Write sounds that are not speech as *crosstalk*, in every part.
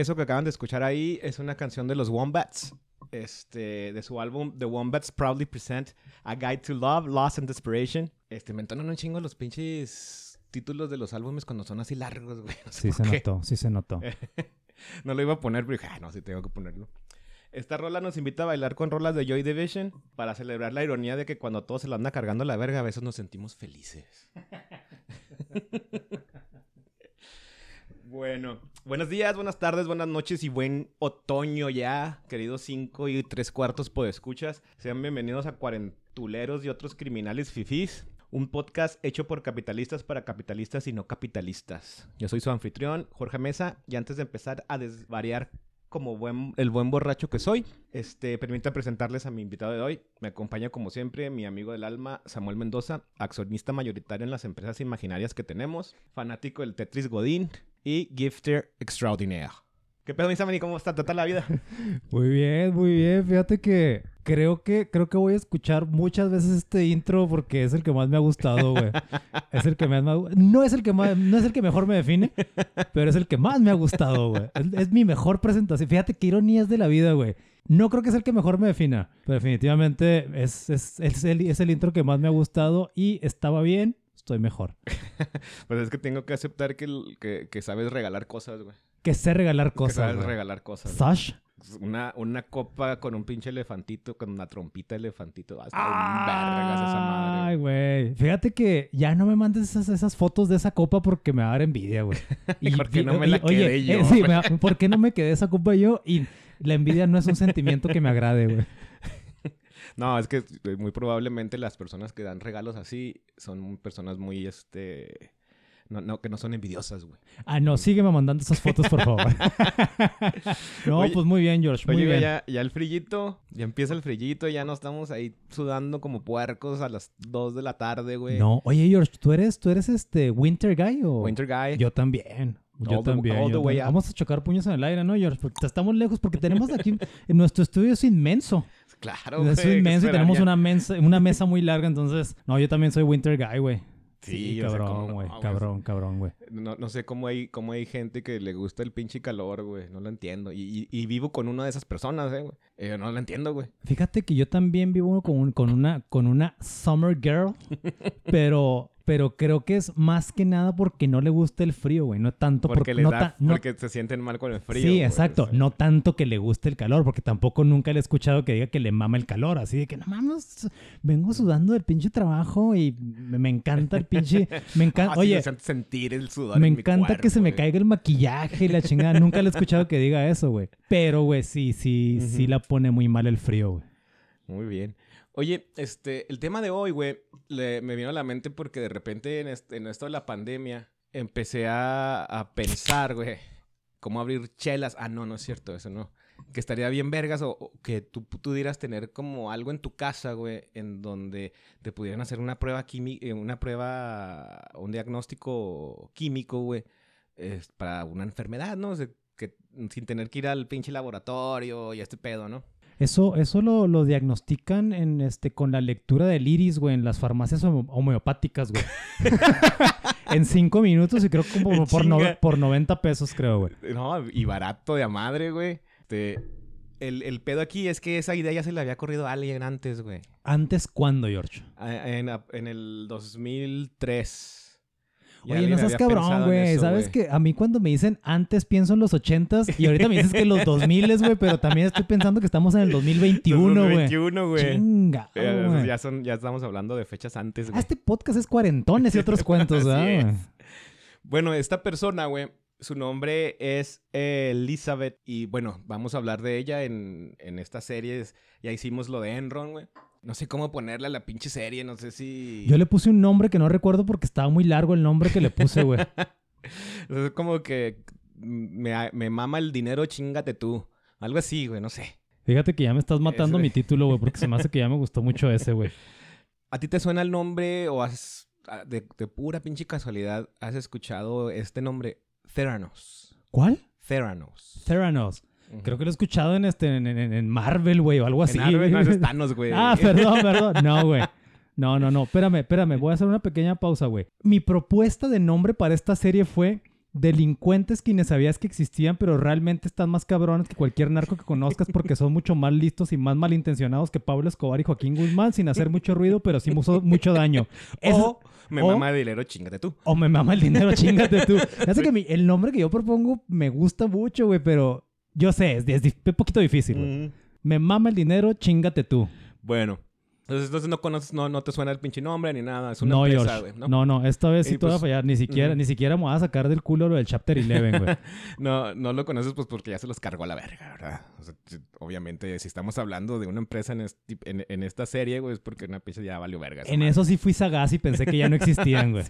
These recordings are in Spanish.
Eso que acaban de escuchar ahí es una canción de los Wombats. Este, de su álbum The Wombats Proudly Present A Guide to Love, Loss and Desperation. Este, me entonan un chingo los pinches títulos de los álbumes cuando son así largos, güey. *laughs* No sé Sí se qué. notó, sí se notó. *laughs* no lo iba a poner, pero dije, ah, no, sí tengo que ponerlo. Esta rola nos invita a bailar con rolas de Joy Division para celebrar la ironía de que cuando todo se lo anda cargando la verga, a veces nos sentimos felices. *laughs* bueno, buenos días, buenas tardes, buenas noches y buen otoño ya, queridos cinco y tres cuartos escuchas. Sean bienvenidos a Cuarentuleros y otros criminales fifís. Un podcast hecho por capitalistas para capitalistas y no capitalistas. Yo soy su anfitrión, Jorge Mesa, y antes de empezar a desvariar como buen, el buen borracho que soy, este, permítanme presentarles a mi invitado de hoy. Me acompaña como siempre mi amigo del alma, Samuel Mendoza, accionista mayoritario en las empresas imaginarias que tenemos, fanático del Tetris Godín y gifter extraordinaire. ¿Qué pedo, mi Sammy? ¿Cómo está? ¿Trata la vida? *laughs* Muy bien, muy bien. Fíjate que creo que creo que voy a escuchar muchas veces este intro porque es el que más me ha gustado, güey. *laughs* es el que más me ha no es el que más no es el que mejor me define, pero es el que más me ha gustado, güey. Es, es mi mejor presentación. Fíjate qué ironías de la vida, güey. No creo que es el que mejor me defina, pero definitivamente es, es, es el, es el intro que más me ha gustado y estaba bien, estoy mejor. *laughs* Pues es que tengo que aceptar que, que sabes regalar cosas, güey. Que sé regalar Que cosas. güey. regalar cosas. Sash. Una, una copa con un pinche elefantito, con una trompita elefantito. Ah, esa madre. Ay, güey. Fíjate que ya no me mandes esas, esas fotos de esa copa porque me va a dar envidia, güey. *laughs* ¿Por qué no me y- la oye, quedé yo, eh, sí, me ¿por qué no me quedé esa copa yo? Y la envidia no es un sentimiento que me agrade, güey. *laughs* No, es que muy probablemente las personas que dan regalos así son personas muy, este... No, no, que no son envidiosas, güey. Ah, no, sígueme mandando esas fotos, por favor. *laughs* no, Oye- pues muy bien, George. Muy Oye, bien. ya, ya el frillito, ya empieza el frillito, ya no estamos ahí sudando como puercos a las 2 de la tarde, güey. No, oye, George, ¿tú eres, tú eres este Winter Guy o...? Winter Guy. Yo también. Yo All the- también. all yo the way también. Vamos a chocar puños en el aire, ¿no, George? Porque estamos lejos, porque tenemos aquí... en nuestro estudio es inmenso. *laughs* Claro, es güey, ¿qué inmenso y tenemos una mesa, una mesa muy larga, entonces... No, yo también soy Winter Guy, güey. Sí, cabrón, no, güey. cabrón, cabrón, güey. No, no sé cómo hay, cómo hay gente que le gusta el pinche calor, güey. No lo entiendo. Y, y- y vivo con una de esas personas, eh, güey. Eh, no lo entiendo, güey. Fíjate que yo también vivo con, un- con, una, con una summer girl, *laughs* pero, pero creo que es más que nada porque no le gusta el frío, güey. No tanto Porque, porque... les no da, no- porque se sienten mal con el frío. sí, güey, exacto. o sea. No tanto que le guste el calor, porque tampoco nunca le he escuchado que diga que le mama el calor. Así de que no mames, vengo sudando del pinche trabajo y me, encanta el pinche. Me encanta. *laughs* Oye, me sentir el sudor me en mi encanta que se me caiga el maquillaje y la chingada. Nunca le he escuchado que diga eso, güey. Pero, güey, sí, sí, sí la pone muy mal el frío, güey. Muy bien. Oye, este, el tema de hoy, güey, me vino a la mente porque de repente en, este- en esto de la pandemia empecé a, a pensar, güey, cómo abrir chelas. Ah, no, no es cierto, eso no. Que estaría bien vergas o, que tú pudieras tener como algo en tu casa, güey, en donde te pudieran hacer una prueba química, una prueba, un diagnóstico químico, güey, para una enfermedad, ¿no? O sea, que sin tener que ir al pinche laboratorio y este pedo, ¿no? Eso, eso lo, lo diagnostican en este, con la lectura del iris, güey, en las farmacias homeopáticas, güey. *laughs* *laughs* en cinco minutos y creo como por, no- por 90 pesos, creo, güey. No, y barato de a madre, güey. El, el pedo aquí es que esa idea ya se le había corrido a alguien antes, güey. ¿Antes cuándo, George? En, en el 2003. Ya Oye, no seas cabrón, en güey. ¿Sabes que A mí cuando me dicen antes pienso en los 80s y ahorita me dices que los 2000 güey, pero también estoy pensando que estamos en el 2021, güey. 2021, güey. Chinga, ya, son, ya estamos hablando de fechas antes, Ah, güey. este podcast es cuarentones y otros cuentos, *laughs* ¿verdad? Bueno, esta persona, güey, su nombre es eh, Elizabeth y bueno, vamos a hablar de ella en, en esta serie. Ya hicimos lo de Enron, güey. No sé cómo ponerle a la pinche serie, no sé si... Yo le puse un nombre que no recuerdo porque estaba muy largo el nombre que le puse, güey. *laughs* Es como que me, me mama el dinero, chingate tú. Algo así, güey, no sé. Fíjate que ya me estás matando Ese- mi *laughs* título, güey, porque se me hace que ya me gustó mucho ese, güey. ¿A ti te suena el nombre o has, de, de pura pinche casualidad, has escuchado este nombre? Theranos. ¿Cuál? Theranos. Theranos. Creo que lo he escuchado en este en, en- en Marvel, güey, o algo así. En Marvel, no, es *laughs* Thanos, güey. Ah, perdón, perdón. No, güey. No, no, no. Espérame, espérame. Voy a hacer una pequeña pausa, güey. Mi propuesta de nombre para esta serie fue delincuentes quienes sabías que existían, pero realmente están más cabrones que cualquier narco que conozcas porque son mucho más listos y más malintencionados que Pablo Escobar y Joaquín Guzmán sin hacer mucho ruido, pero sí mucho, mucho daño. O me o- mama de dinero, chingate tú. o me mama el dinero, *laughs* chingate tú. Que mi- el nombre que yo propongo me gusta mucho, güey, pero yo sé, es, un poquito difícil, güey. Mm. Me mama el dinero, chingate tú. Bueno. Entonces, entonces no conoces, no, no te suena el pinche nombre ni nada. Es una no, empresa, George. ¿no? ¿no? no, esta vez sí Y te voy a pues, fallar. Ni siquiera, ni siquiera me voy a sacar del culo lo del Chapter 11, güey. *laughs* No, no lo conoces pues porque ya se los cargó a la verga, ¿verdad? O sea, si- obviamente, si estamos hablando de una empresa en, este- en, en esta serie, güey, es porque una pinche ya valió verga. en madre. eso sí fui sagaz y pensé que ya no existían, *laughs* güey.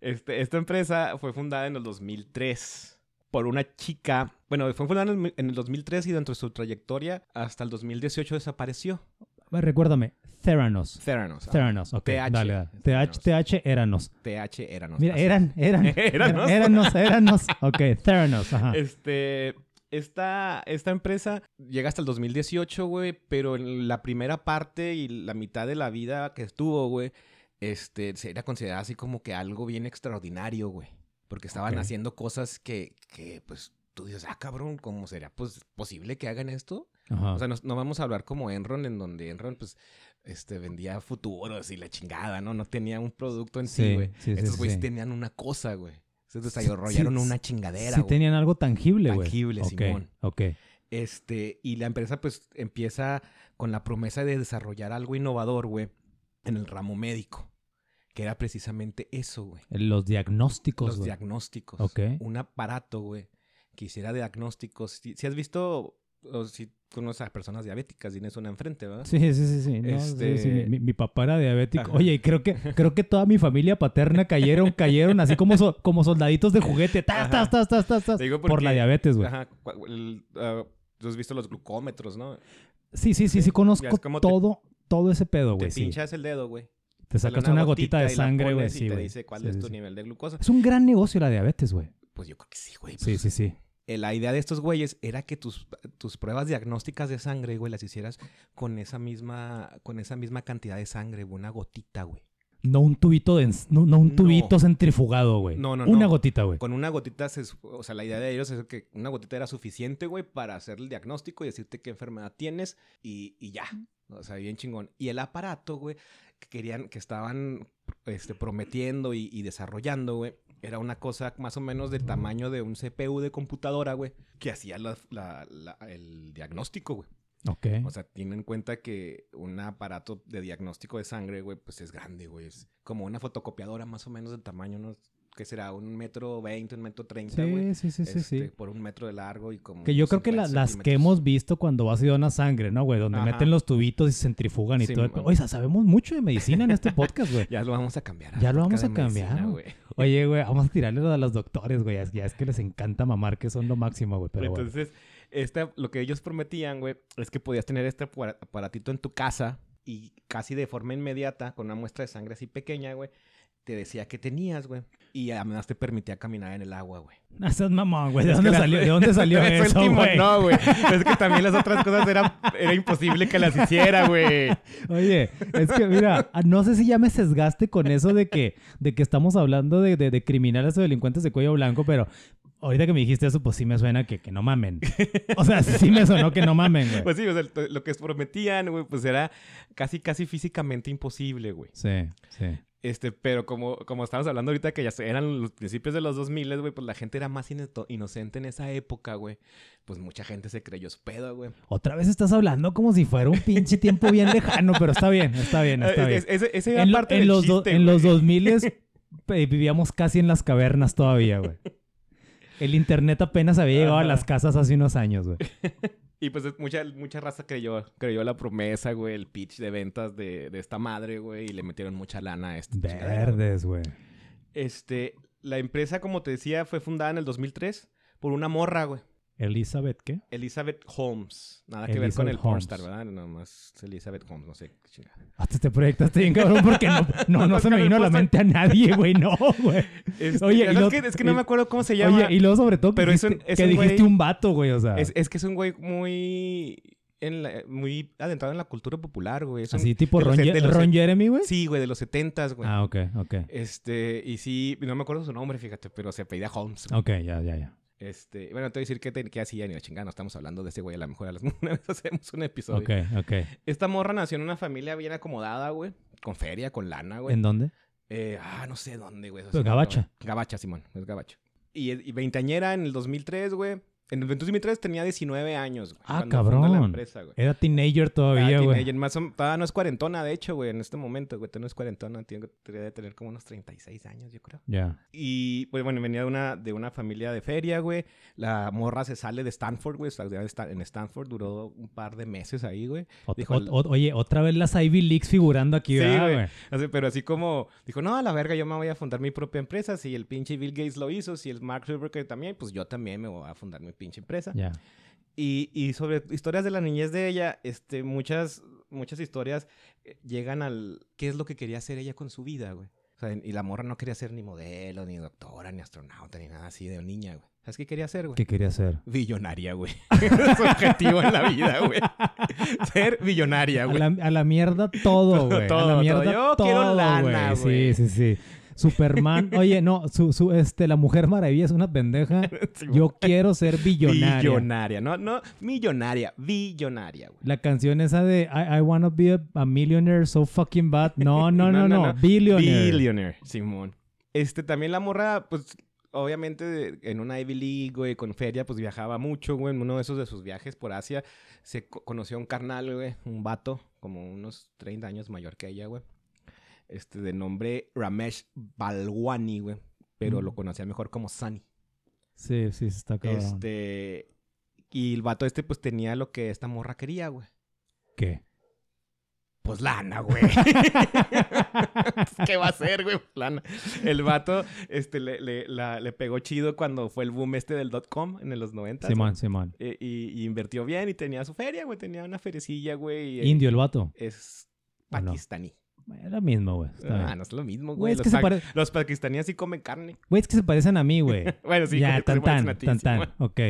Este, esta empresa fue fundada en el 2003 por una chica. Bueno, fue fundada en el, en el 2003 y dentro de su trayectoria hasta el 2018 desapareció. Recuérdame, Theranos. Theranos. ah, Theranos, ok. TH. Dale, dale. TH, TH, Eranos. TH Eranos. Mira, eran, eran. *laughs* Eranos. Eranos, Eranos. Ok, Theranos, ajá. Este, esta, esta empresa llega hasta el 2018, güey, pero en la primera parte y la mitad de la vida que estuvo, güey, este, se era considerada así como que algo bien extraordinario, güey. Porque estaban haciendo cosas que, que, pues, tú dices, ah, cabrón, ¿cómo será pues, posible que hagan esto? Ajá. O sea, no, no vamos a hablar como Enron, en donde Enron, pues, este, vendía futuros y la chingada, ¿no? No tenía un producto en sí, güey. sí, sí, Estos güeyes tenían una cosa, güey. Se Sí, desarrollaron una chingadera, sí tenían algo tangible, güey. Tangible, Simón. Ok. Este, y la empresa pues empieza con la promesa de desarrollar algo innovador, güey, en el ramo médico. Que era precisamente eso, güey. Los diagnósticos, Los güey. diagnósticos. Ok. Un aparato, güey, que hiciera diagnósticos. Si, si has visto, o si conoces a personas diabéticas, tienes una enfrente, ¿verdad? Sí, sí, sí, sí. No, sí, Este- sí, Mi, mi- mi papá era diabético. Ajá. Oye, y creo que, creo que toda mi familia paterna cayeron, cayeron así como, so- como soldaditos de juguete. Tas, tas, tas, tas, tas, tas, Te por la diabetes, güey. Ajá. el, ah, Tú has visto los glucómetros, ¿no? Sí, sí, sí, sí, Sí, conozco te- todo, todo ese pedo, Te güey. Sí. pinchas el dedo, güey. Te sacas una gotita de sangre, güey. Sí, te dice cuál Sí, es sí, tu sí. nivel de glucosa. Es un gran negocio la diabetes, güey. Pues yo creo que sí, güey. Sí, pues, sí, sí. la idea de estos güeyes era que tus, tus pruebas diagnósticas de sangre, güey, las hicieras con esa misma, con esa misma cantidad de sangre, güey, una gotita, güey. No un tubito de, no, no un No. tubito centrifugado, güey. No, no, Una no. gotita, güey. Con una gotita, se, o sea, la idea de ellos es que una gotita era suficiente, güey, para hacer el diagnóstico y decirte qué enfermedad tienes y, y ya. O sea, bien chingón. Y el aparato, güey, que querían, que estaban este, prometiendo y, y desarrollando, güey, era una cosa más o menos del tamaño de un CPU de computadora, güey, que hacía la- la- la- el diagnóstico, güey. Ok. O sea, tiene en cuenta que un aparato de diagnóstico de sangre, güey, pues es grande, güey. Es como una fotocopiadora más o menos del tamaño, ¿no? ¿Qué será? ¿Un metro veinte, un metro treinta, güey? Sí, sí, sí, Este, sí. Por un metro de largo y como... Que yo creo que la- 50 las que hemos visto cuando vas y donas sangre, ¿no, güey? Donde Ajá. meten los tubitos y se centrifugan y Sí, todo. el Oye, sabemos mucho de medicina en este podcast, güey. *laughs* Ya lo vamos a cambiar. Ya lo vamos de a medicina, cambiar, güey. Oye, güey, vamos a tirarle a los doctores, güey. Ya, es que les encanta mamar, que son lo máximo, güey. Pero bueno. Entonces, este, lo que ellos prometían, güey, es que podías tener este apara- aparatito en tu casa y casi de forma inmediata, con una muestra de sangre así pequeña, güey, te decía que tenías, güey. Y además te permitía caminar en el agua, güey. No seas mamón, güey. ¿De, dónde que la- salió, ¿De *laughs* dónde salió Eso güey? No, güey. *laughs* Es que también las otras cosas era, era imposible que las hiciera, güey. Oye, es que mira, no sé si ya me sesgaste con eso de que, de que estamos hablando de, de- de criminales o delincuentes de cuello blanco, pero ahorita que me dijiste eso, pues sí me suena que, que no mamen. O sea, sí me sonó que no mamen, güey. Pues sí, o sea, lo que prometían, güey, pues era casi, casi físicamente imposible, güey. Sí, sí. Este, pero como, como estamos hablando ahorita que ya eran los principios de los 2000, güey, pues la gente era más inocente en esa época, güey. Pues mucha gente se creyó su pedo, güey. Otra vez estás hablando como si fuera un pinche tiempo bien *laughs* lejano, pero está bien, está bien, está bien. es- Ese, ese era En, lo- parte en del los, do- chiste, en los güey. 2000 *laughs* vivíamos casi en las cavernas todavía, güey. El internet apenas había llegado a las casas hace unos años, güey. *laughs* Y pues mucha, mucha raza creyó, creyó la promesa, güey, el pitch de ventas de, de esta madre, güey, y le metieron mucha lana a güey. Verdes, güey. Este, la empresa, como te decía, fue fundada en el 2003 por una morra, güey. Elizabeth, ¿qué? Elizabeth Holmes. Nada que ver con el Holmes. pornstar, ¿verdad? Nomás es Elizabeth Holmes, no sé qué chingada. Hasta te proyectaste bien, cabrón, porque no, *laughs* no, no se me vino a la mente a nadie, güey. No, güey. *laughs* Este, Oye, y es, que, es que no y- me acuerdo cómo se llama. Oye, y luego sobre todo que Pero es dijiste, un- es que un dijiste güey- un vato, güey, o sea. es, es que es un güey muy... En la- muy adentrado en la cultura popular, güey. Así tipo los Ron, los Ron Jeremy, güey. Sí, güey, de los setentas, güey. Ah, ok, ok. Este, y sí, no me acuerdo su nombre, fíjate, pero se apellida Holmes. Ok, ya, ya, ya. Este, bueno, te voy a decir que, te- que hacía ni la chingada, no estamos hablando de ese güey, a lo mejor a las *laughs* una vez hacemos un episodio. Ok, ok. Esta morra nació en una familia bien acomodada, güey, con feria, con lana, güey. ¿En dónde? Eh, ah, no sé dónde, güey. Pues gabacha. Gabacha, Simón, es gabacho. Y, y veinteañera en el 2003, güey. En el 2003 tenía 19 años, güey. Ah, funda la cabrón. empresa, güey. Era teenager todavía, güey. teenager, más o- todavía no es cuarentona, de hecho, güey, en este momento, güey. Todavía no es cuarentona, tiene que tener como unos 36 años, yo creo. Ya. Y, pues, bueno, venía de una, de una familia de feria, güey. La morra se sale de Stanford, güey. En Stanford duró un par de meses ahí, güey. Ot- Dijo ot- el- ot- oye, otra vez las Ivy Leagues figurando aquí, Sí, ¿verdad, güey. güey? Así, pero así como dijo, no, a la verga, yo me voy a fundar mi propia empresa. Si el pinche Bill Gates lo hizo, si el Mark Zuckerberg también, pues yo también me voy a fundar mi pinche empresa. Ya. Y, y sobre historias de la niñez de ella, este, muchas, muchas historias eh, llegan al qué es lo que quería hacer ella con su vida, güey. O sea, y la morra no quería ser ni modelo, ni doctora, ni astronauta, ni nada así de niña, güey. ¿Sabes qué quería hacer, güey? ¿Qué quería hacer? Billonaria, güey. *laughs* su objetivo en la vida, güey. Ser billonaria, A güey. la, a la mierda todo, *laughs* güey. a Todo, la todo. mierda Yo quiero lana, güey. Sí, sí, sí. Superman. *laughs* Oye, no, su, su, este, la Mujer Maravilla es una pendeja. *laughs* Yo quiero ser billonaria. Billonaria, no, no, millonaria, billonaria, güey. La canción esa de I, I wanna be a, a millionaire so fucking bad. *laughs* No, no, no, no. Billionaire. Billionaire, Simón. Este, también la morra, pues, obviamente, en una Ivy League, güey, con feria, pues viajaba mucho, güey. En uno de esos de sus viajes por Asia, se co- conoció a un carnal, güey, un vato, como unos 30 años mayor que ella, güey. Este, de nombre Ramesh Balwani, güey. Pero Mm. lo conocía mejor como Sunny. Sí, sí, se está cabrón. Este. Y el vato este, pues tenía lo que esta morra quería, güey. ¿Qué? Pues lana, güey. *laughs* ¿Qué va a hacer, güey? Lana. El vato este, le, le- la- le pegó chido cuando fue el boom este del dot com en los 90. Simón, Simón. Y, y- y invirtió bien y tenía su feria, güey. Tenía una feriecilla, güey. Indio el vato. Es ¿O no? Pakistaní. Era mismo, güey. Ah, no es lo mismo, Güey, es Los, que se pa- pare- los pakistaníes sí comen carne. Güey, es que se parecen a mí, güey. *laughs* Bueno, sí, ya, tan tan, ti, tan sí, tan. Ok.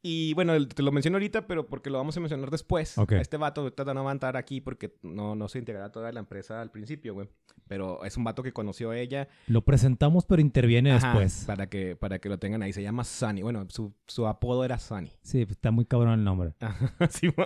Y bueno, te lo menciono ahorita, pero porque lo vamos a mencionar después. Este vato ahorita no va a entrar aquí porque no, no se integrará toda la empresa al principio, güey. Pero es un vato que conoció a ella. Lo presentamos, pero interviene Ajá, después. Para que, para que lo tengan ahí. Se llama Sunny. Bueno, su, su apodo era Sunny. Sí, está muy cabrón el nombre. Ajá, *laughs* sí, *laughs*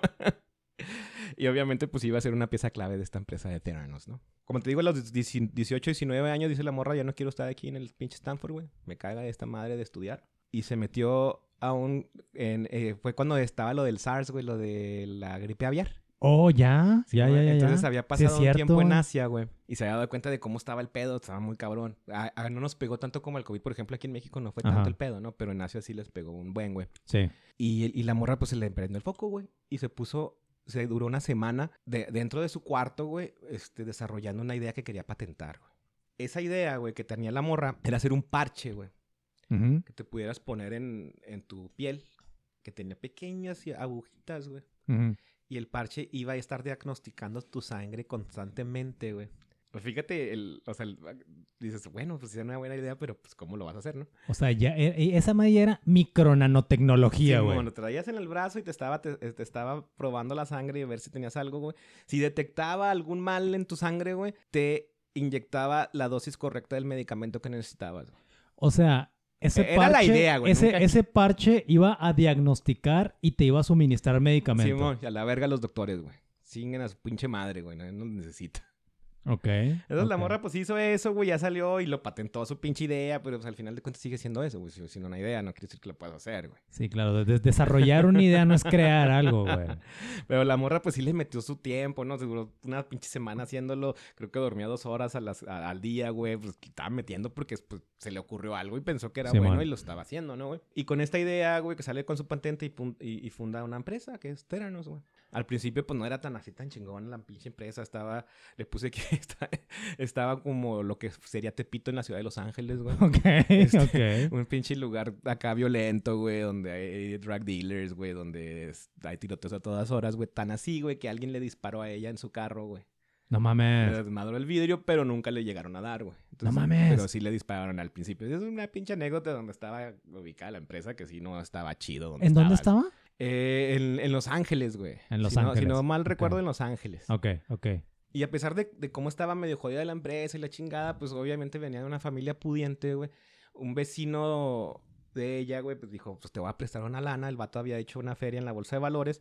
y obviamente, pues iba a ser una pieza clave de esta empresa de Theranos, ¿no? Como te digo, a los 18, 19 años dice la morra, ya no quiero estar aquí en el pinche Stanford, güey. Me caga esta madre de estudiar. Y se metió a un... en- eh, fue cuando estaba lo del SARS, güey, lo de la gripe aviar. Oh, ya. Sí, ya, ya, ya, Entonces había Sí, pasado un cierto. tiempo en Asia, güey. Y se había dado cuenta de cómo estaba el pedo. Estaba muy cabrón. A- a- no nos pegó tanto como el COVID, por ejemplo, aquí en México no fue Ajá. tanto el pedo, ¿no? Pero en Asia sí les pegó un buen, güey. Sí. Y, y la morra pues se le prendió el foco, güey. Y se puso, se duró una semana de- dentro de su cuarto, güey, este, desarrollando una idea que quería patentar, güey. Esa idea, güey, que tenía la morra era hacer un parche, güey, que te pudieras poner en, en tu piel, que tenía pequeñas agujitas, güey. Y el parche iba a estar diagnosticando tu sangre constantemente, güey. Pues fíjate, el, o sea, el- dices, bueno, pues es una buena idea, pero pues ¿cómo lo vas a hacer, no? O sea, ya, e- e- esa madre era micronanotecnología, Sí, güey. Bueno, te traías en el brazo y te estaba, te, eh, te estaba probando la sangre y a ver si tenías algo, güey. Si detectaba algún mal en tu sangre, güey, te inyectaba la dosis correcta del medicamento que necesitabas. O sea, ese Era la parche, idea, güey, Ese, nunca- ese parche iba a diagnosticar y te iba a suministrar medicamento. Simón, y a la verga los doctores, güey. Siguen a su pinche madre, güey. Nadie nos necesita. Ok. Entonces la morra pues hizo eso, güey, ya salió y lo patentó su pinche idea, pero pues, al final de cuentas sigue siendo eso, güey. Si, si no una idea, no quiere decir que lo puedas hacer, güey. Sí, claro. de- de- desarrollar una idea no es crear algo, güey. *laughs* Pero la morra pues sí le metió su tiempo, ¿no? Seguro una pinche semana haciéndolo. Creo que dormía dos horas a las, a- al día, güey. Pues estaba metiendo porque pues, se le ocurrió algo y pensó que era Sí, bueno man. y lo estaba haciendo, ¿no, güey? Y con esta idea, güey, que sale con su patente y, y- y funda una empresa que es Theranos, güey. Al principio, pues no era tan así, tan chingón la pinche empresa. Estaba, le puse que *laughs* esta- estaba como lo que sería Tepito en la ciudad de Los Ángeles, güey. *laughs* Ok, Este, ok. Un pinche lugar acá violento, güey, donde hay drug dealers, güey, donde hay tiroteos a todas horas, güey. Tan así, güey, que alguien le disparó a ella en su carro, güey. No Le mames. desmadró el vidrio, pero nunca le llegaron a dar, güey. Entonces, mames. Pero sí le dispararon al principio. Es una pinche anécdota donde estaba ubicada la empresa que sí no estaba chido. ¿En dónde estaba. Eh, en, en Los Ángeles, güey. En Los Si no- Ángeles. si no mal recuerdo, en Los Ángeles. Ok, ok. Y a pesar de, de cómo estaba medio jodida la empresa y la chingada, pues obviamente venía de una familia pudiente, güey. Un vecino de ella, güey, pues dijo, pues te voy a prestar una lana. El vato había hecho una feria en la bolsa de valores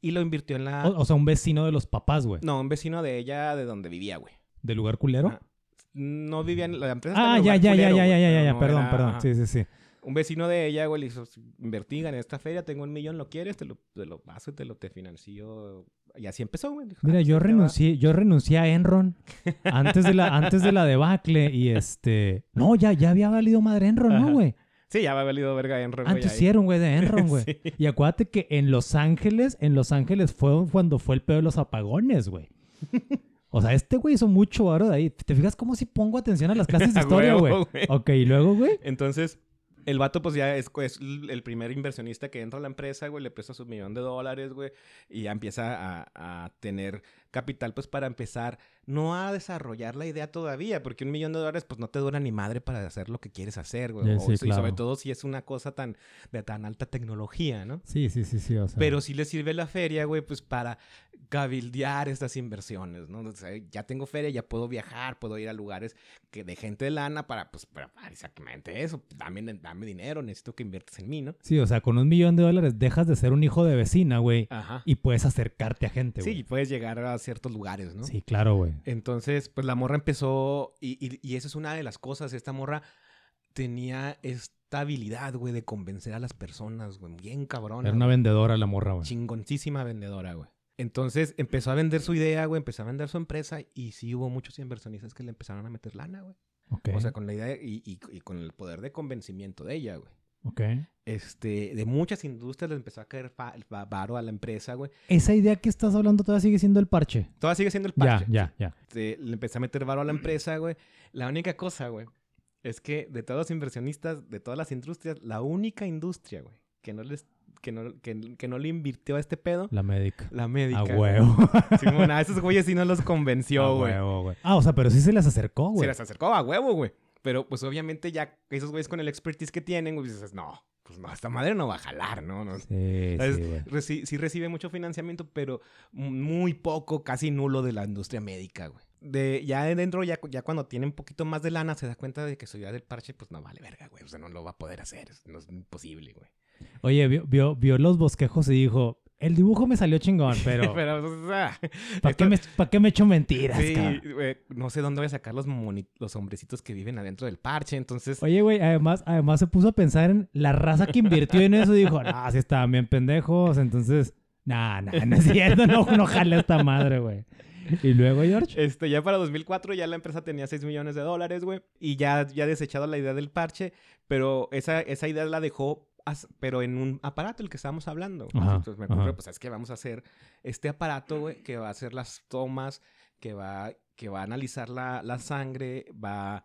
y lo invirtió en la... O, o sea, un vecino de los papás, güey. No, un vecino de ella de donde vivía, güey. ¿De lugar culero? Ah, No vivía en la empresa. Ah, ya, ya, ya, ya, ya, ya, ya, no perdón, era- perdón. Sí, sí, sí. Un vecino de ella, güey, le hizo, invertí, gané esta feria, tengo un millón, ¿lo quieres? Te lo, te lo paso y te lo te financio. Y así empezó, güey. Dijo, Mira, "Ah, pues, yo va". renuncié, yo renuncié a Enron antes de la, *laughs* antes de la debacle y este, no, ya, ya había valido madre Enron, ¿no, güey? Sí, ya me ha valido verga Enron, güey. Antes un güey de Enron, güey. *laughs* Sí. Y acuérdate que en Los Ángeles, en Los Ángeles fue cuando fue el pedo de los apagones, güey. O sea, este güey hizo mucho varo de ahí. ¿Te fijas cómo si pongo atención a las clases de *laughs* historia, güey. Ok, y luego, güey. Entonces, el vato, pues ya es, el primer inversionista que entra a la empresa, güey, le presta su millón de dólares, güey, y ya empieza a tener capital, pues para empezar, no a desarrollar la idea todavía, porque un millón de dólares, pues no te dura ni madre para hacer lo que quieres hacer, güey. Sí, y sobre todo si es una cosa tan de tan alta tecnología, ¿no? Sí, sí, sí, sí. O sea, Pero sí le sirve la feria, güey, pues para cabildear estas inversiones, ¿no? O sea, ya tengo feria, ya puedo viajar, puedo ir a lugares que de gente de lana para, pues, para, para exactamente eso. Dame, dame dinero, necesito que inviertas en mí, ¿no? Sí, o sea, con un millón de dólares dejas de ser un hijo de vecina, güey. Ajá. Y puedes acercarte a gente, Sí, güey. y puedes llegar a ciertos lugares, ¿no? Sí, claro, güey. Entonces, pues la morra empezó, y, y, y eso es una de las cosas, esta morra tenía esta habilidad, güey, de convencer a las personas, güey, bien cabrón. Era una vendedora la morra, güey. chingoncísima vendedora, güey. Entonces empezó a vender su idea, güey, empezó a vender su empresa y sí hubo muchos inversionistas que le empezaron a meter lana, güey. Ok. O sea, con la idea y, y- y con el poder de convencimiento de ella, güey. Ok. Este, de muchas industrias le empezó a caer varo a la empresa, güey. Esa idea que estás hablando todavía sigue siendo el parche. Todavía sigue siendo el Ya, parche. ya, ya. Este, le empecé a meter varo a la empresa, güey. La única cosa, güey, es que de todos los inversionistas, de todas las industrias, la única industria, güey, que no les, que no, que, que no le invirtió a este pedo, La médica. la médica. A huevo. *laughs* A esos güeyes sí no los convenció, A güey. huevo, güey. Ah, o sea, pero sí se les acercó, Se güey. les acercó a huevo, güey. Pero pues obviamente ya esos güeyes con el expertise que tienen, güey, dices, no, pues no, esta madre no va a jalar, ¿no? no Sí, sí. Reci- sí recibe mucho financiamiento, pero muy poco, casi nulo de la industria médica, güey. De, ya de dentro, ya, ya cuando tiene un poquito más de lana, se da cuenta de que su idea del parche, pues no vale verga, güey. O sea, no lo va a poder hacer. No es imposible, güey. Oye, vio, vio, vio los bosquejos y dijo, el dibujo me salió chingón, *laughs* pero Pero, o sea, ¿para esto- qué, me, pa' qué me echo mentiras, Sí, güey, no sé dónde voy a sacar los, moni- los hombrecitos que viven adentro del parche, entonces... Oye, güey, además, además se puso a pensar en la raza que invirtió en eso y dijo, ah, sí estaban bien pendejos, entonces, nah, nah, no es cierto, no, no jala esta madre, güey. Y luego, George, Este, ya para 2004 ya la empresa tenía 6 millones de dólares, güey. Y ya, ya desechado la idea del parche. Pero esa, esa idea la dejó, pero en un aparato, el que estábamos hablando. Ajá, Entonces me ajá. pues es que vamos a hacer este aparato, güey, que va a hacer las tomas, que va, que va a analizar la, la sangre, va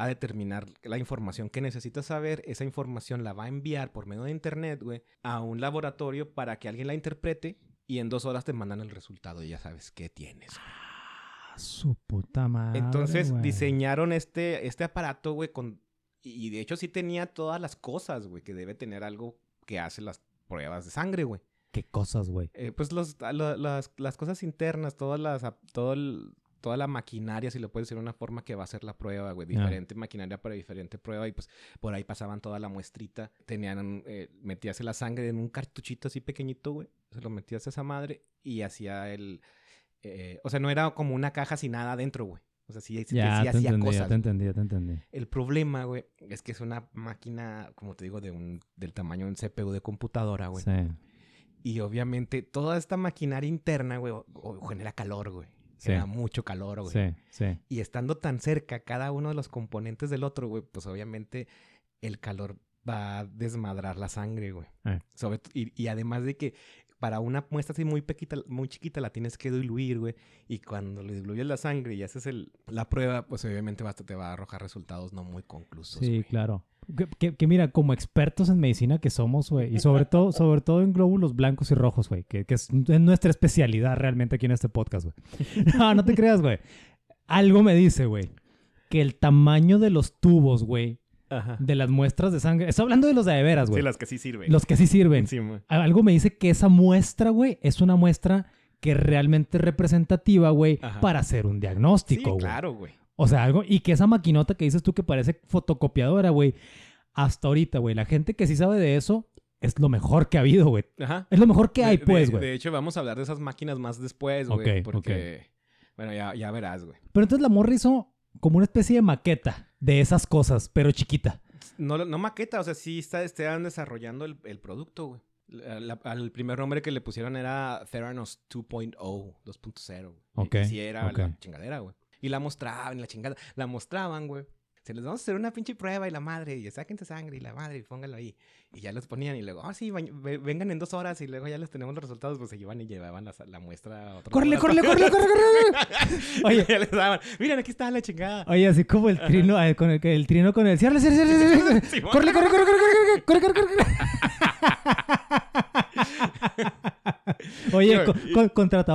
a determinar la información que necesitas saber. Esa información la va a enviar por medio de internet, güey, a un laboratorio para que alguien la interprete. Y en dos horas te mandan el resultado y ya sabes qué tienes. güey. ah, su puta madre, Entonces güey. diseñaron este, este aparato, güey, con... Y de hecho sí tenía todas las cosas, güey, que debe tener algo que hace las pruebas de sangre, güey. Qué cosas, güey. Eh, pues los, lo- las, las cosas internas, todas las, todo el- toda la maquinaria, si lo puedes decir de una forma que va a hacer la prueba, güey. Diferente maquinaria para diferente prueba y pues por ahí pasaban toda la muestrita. Tenían, eh, metías la sangre en un cartuchito así pequeñito, güey. Se lo metías a esa madre y hacía el... eh, o sea, no era como una caja sin nada adentro, güey. O sea, sí, sí, Ya sí te hacía entendí, cosas. ya te entendí, ya te entendí. El problema, güey, es que es una máquina, como te digo, de un, del tamaño de un CPU de computadora, güey. Sí. Y obviamente toda esta maquinaria interna, güey, o- o genera calor, güey. Sí. Genera mucho calor, güey. Sí, sí. Y estando tan cerca cada uno de los componentes del otro, güey, pues obviamente el calor va a desmadrar la sangre, güey. Eh. Sobre y, y además de que para una muestra así muy, pequita, muy chiquita la tienes que diluir, güey. Y cuando le diluyes la sangre y haces el, la prueba, pues obviamente basta, te va a arrojar resultados no muy conclusos. Sí, güey. claro. Que, que- que mira, como expertos en medicina que somos, güey, y sobre *laughs* todo, sobre todo en glóbulos blancos y rojos, güey, que, que es, es nuestra especialidad realmente aquí en este podcast, güey. *laughs* No, no te creas, güey. Algo me dice, güey, que el tamaño de los tubos, güey, Ajá. de las muestras de sangre, estoy hablando de los de de veras, güey, Sí, las que sí sirven. los que sí sirven. Sí. Algo me dice que esa muestra, güey, es una muestra que realmente es representativa, güey, para hacer un Sí, diagnóstico, güey. claro, güey. O sea, algo. Y que esa maquinota que dices tú que parece fotocopiadora, güey. Hasta ahorita, güey. La gente que sí sabe de eso es lo mejor que ha habido, güey. Ajá. Es lo mejor que hay, De- pues, de- güey. De hecho, vamos a hablar de esas máquinas más después, güey. Ok, porque, bueno, ya, ya verás, güey. Pero entonces la morra hizo como una especie de maqueta de esas cosas, pero chiquita. No, no maqueta, o sea, sí está, estaban desarrollando el, el producto, güey. Al primer nombre que le pusieron era Theranos 2.0, 2.0. güey. Ok, Y sí era la chingadera, güey. Y la mostraban, la chingada. La mostraban, güey. Se les vamos a hacer una pinche prueba y la madre, y sáquense sangre y la madre, y póngalo ahí. Y ya los ponían y luego, ah, sí, vengan en dos horas y luego ya les tenemos los resultados, pues se llevan y llevaban la, la muestra a otro ¡Córrele, córrele, córrele, córrele! *laughs* Oye, ya les daban, miren, aquí está la chingada. Oye, así como el trino, eh, con el, el trino con el. ¡Cierre, cierre, cierre, cierre, *laughs* córrele, córrele, córrele, córrele, córrele, córrele, córrele! *laughs* *laughs* Oye, co-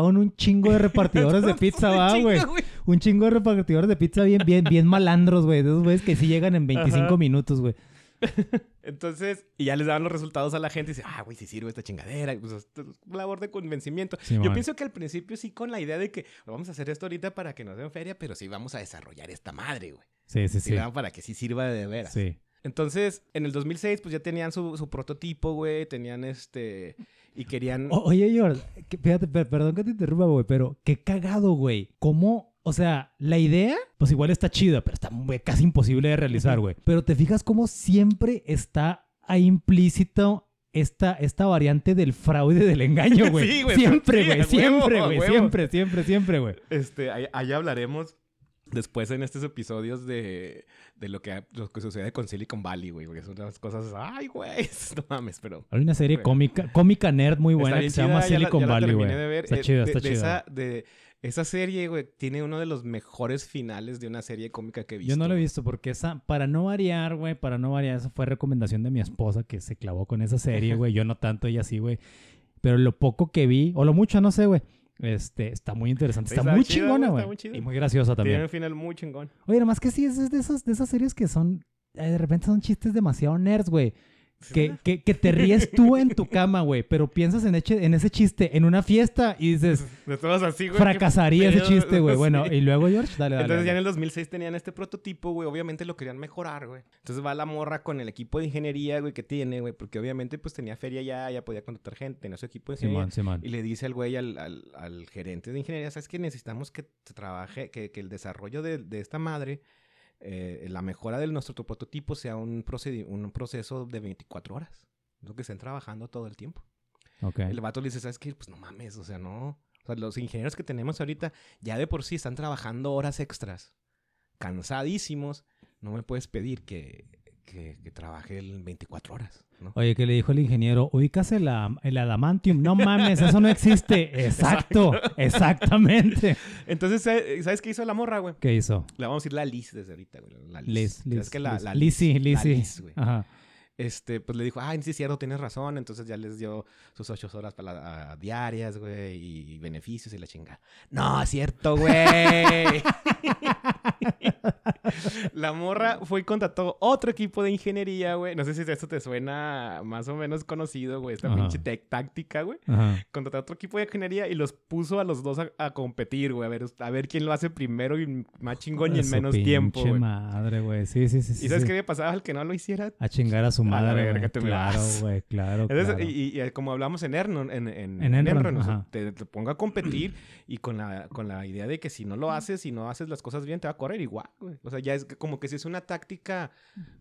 un chingo de repartidores de *laughs* pizza, va, güey. Un chingo de repartidores de pizza bien, bien, bien malandros, güey. De esos güeyes que sí llegan en 25 Ajá. minutos, güey. *laughs* Entonces, y ya les daban los resultados a la gente y dice, ah, güey, si sirve esta chingadera. Pues es es labor de convencimiento. Sí, Yo man. pienso que al principio sí con la idea de que vamos a hacer esto ahorita para que nos den feria, pero sí vamos a desarrollar esta madre, güey. Sí, sí, Sí. sí. Para que sí sirva de veras. Sí. Entonces, en el 2006, pues ya tenían su, su prototipo, güey. Tenían este... Y querían... O- oye, George, fíjate, per- perdón que te interrumpa, güey, pero qué cagado, güey. ¿Cómo? O sea, la idea, pues igual está chida, pero está casi imposible de realizar, güey. Pero te fijas cómo siempre está ahí implícito esta, esta variante del fraude, del engaño, *laughs* güey. Sí, güey, Siempre, güey, siempre, güey, siempre, siempre, siempre, güey. Este, ahí, ahí hablaremos después en estos episodios de, de lo, que, lo que sucede con Silicon Valley, güey. Porque son unas cosas... Ay, güey. *laughs* No mames, pero... Hay una serie Güey. cómica, cómica nerd muy buena que se llama ya la- Silicon ya la Valley, güey. Está Eh, chida, de- está chida. Esa, de esa serie, güey, tiene uno de los mejores finales de una serie cómica que he visto. Yo no lo he visto porque esa, para no variar, güey, para no variar, esa fue recomendación de mi esposa que se clavó con esa serie, *laughs* güey. Yo no tanto, ella sí, güey. Pero lo poco que vi, o lo mucho, no sé, güey. Este, está muy interesante. Está, está muy chida, chingona, güey. Y muy graciosa Tiene también. un final muy chingón. Oye, además que sí, es es de esas, de esas series que son, eh, de repente son chistes demasiado nerds, güey. Que, que, que te ríes tú en tu cama, güey, pero piensas en, eche- en ese chiste en una fiesta y dices, De así, güey. fracasaría ese chiste, güey. *laughs* Bueno, y luego, George, dale, dale. Entonces ya en el 2006 tenían este prototipo, güey. Obviamente lo querían mejorar, güey. Entonces va la morra con el equipo de ingeniería, güey, que tiene, güey. Porque obviamente pues tenía feria ya, ya podía contratar gente, tenía su equipo de ingeniería. Y le dice al güey, al, al- al gerente de ingeniería, ¿sabes que Necesitamos que trabaje, que, que el desarrollo de, de esta madre, eh, la mejora de nuestro prototipo sea un, proceso de 24 horas. Lo que estén trabajando todo el tiempo. El vato le dice, ¿sabes qué? Pues no mames, o sea, no. O sea, los ingenieros que tenemos ahorita ya de por sí están trabajando horas extras, cansadísimos. No me puedes pedir que, que, que trabaje el 24 horas, ¿no? Oye, que le dijo el ingeniero, ubicas el, el adamantium. No mames, eso no existe. *laughs* Exacto, exactamente. Entonces, ¿sabes qué hizo la morra, güey? ¿Qué hizo? La vamos a decir la Liz desde ahorita, güey. La Liz. Liz, ¿Sabes Liz. que la, Liz. la Lizzy, La. Liz, güey. Ajá. Este, pues le dijo, ay, sí es cierto, tienes razón. Entonces ya les dio sus ocho horas para la- a- diarias, güey, y beneficios y la chingada. No, es cierto, güey. *laughs* la morra fue y contrató otro equipo de ingeniería, güey. No sé si esto te suena más o menos conocido, güey. Esta Ajá. pinche táctica, güey. Ajá. Contrató otro equipo de ingeniería y los puso a los dos a, a competir, güey. A ver, a ver quién lo hace primero y más chingón y en menos tiempo, madre, güey. Sí, sí, sí. sí, ¿Y sabes sí. qué le pasaba al que no lo hiciera? A chingar a su La madre, verga, te Claro, güey, claro, Entonces, claro. y, como hablamos en Enron, en, en, En en Enron, te, te ponga a competir y con la, con la idea de que si no lo haces, si no haces las cosas bien, te va a correr igual, güey. O sea, ya es como que si es una táctica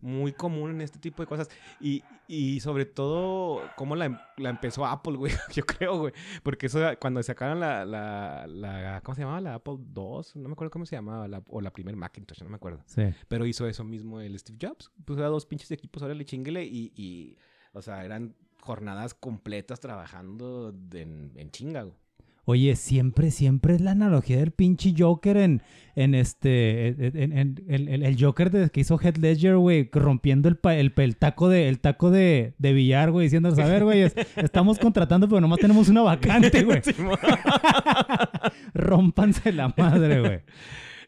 muy común en este tipo de cosas. Y, y sobre todo, cómo la, em- la empezó Apple, güey, *laughs* yo creo, güey. Porque eso, cuando sacaron la, la, la, ¿cómo se llamaba? La Apple II, no me acuerdo cómo se llamaba, la- o la primer Macintosh, no me acuerdo. Sí. Pero hizo eso mismo el Steve Jobs. Puso a dos pinches equipos, órale, chinguele. Y, y, o sea, eran jornadas completas trabajando en, en chinga, güey. Oye, siempre, siempre es la analogía del pinche Joker en, en este, en, en- en- el, Joker de, que hizo Head Ledger, güey, rompiendo el, pa- el, el taco de, el taco de, de billar, güey, diciéndoles, a ver, güey, es- estamos contratando, pero nomás tenemos una vacante, güey. *laughs* Simón. *laughs* Rómpanse la madre, güey.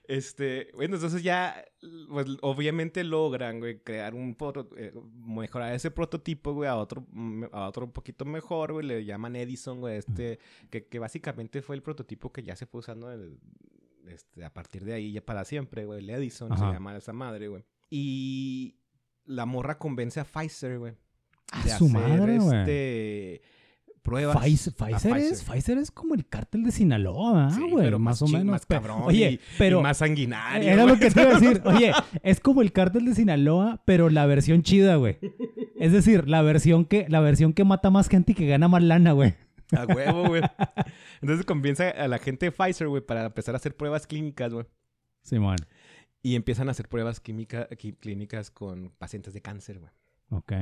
Este, bueno, entonces ya, pues obviamente logran, güey, crear un, proto- eh, mejorar ese prototipo, güey, a otro, mm, a otro un poquito mejor, güey, le llaman Edison, güey, este, que, que básicamente fue el prototipo que ya se fue usando el- este, a partir de ahí ya para siempre, güey, el Edison Ajá. se llama esa madre, güey. Y la morra convence a Pfizer, güey. A de su hacer, madre, güey. Pruebas. Pfizer, Pfizer es, Pfizer es como el cártel de Sinaloa, Sí, güey, pero más, más o menos. más cabrón Oye, y- pero y más sanguinario. Era güey. lo que te iba a decir. Oye, es como el cártel de Sinaloa, pero la versión chida, güey. Es decir, la versión que, la versión que mata más gente y que gana más lana, güey. A huevo, güey. Entonces convence a la gente de Pfizer, güey, para empezar a hacer pruebas clínicas, güey. Simón. Y empiezan a hacer pruebas química- clínicas con pacientes de cáncer, güey. Ok.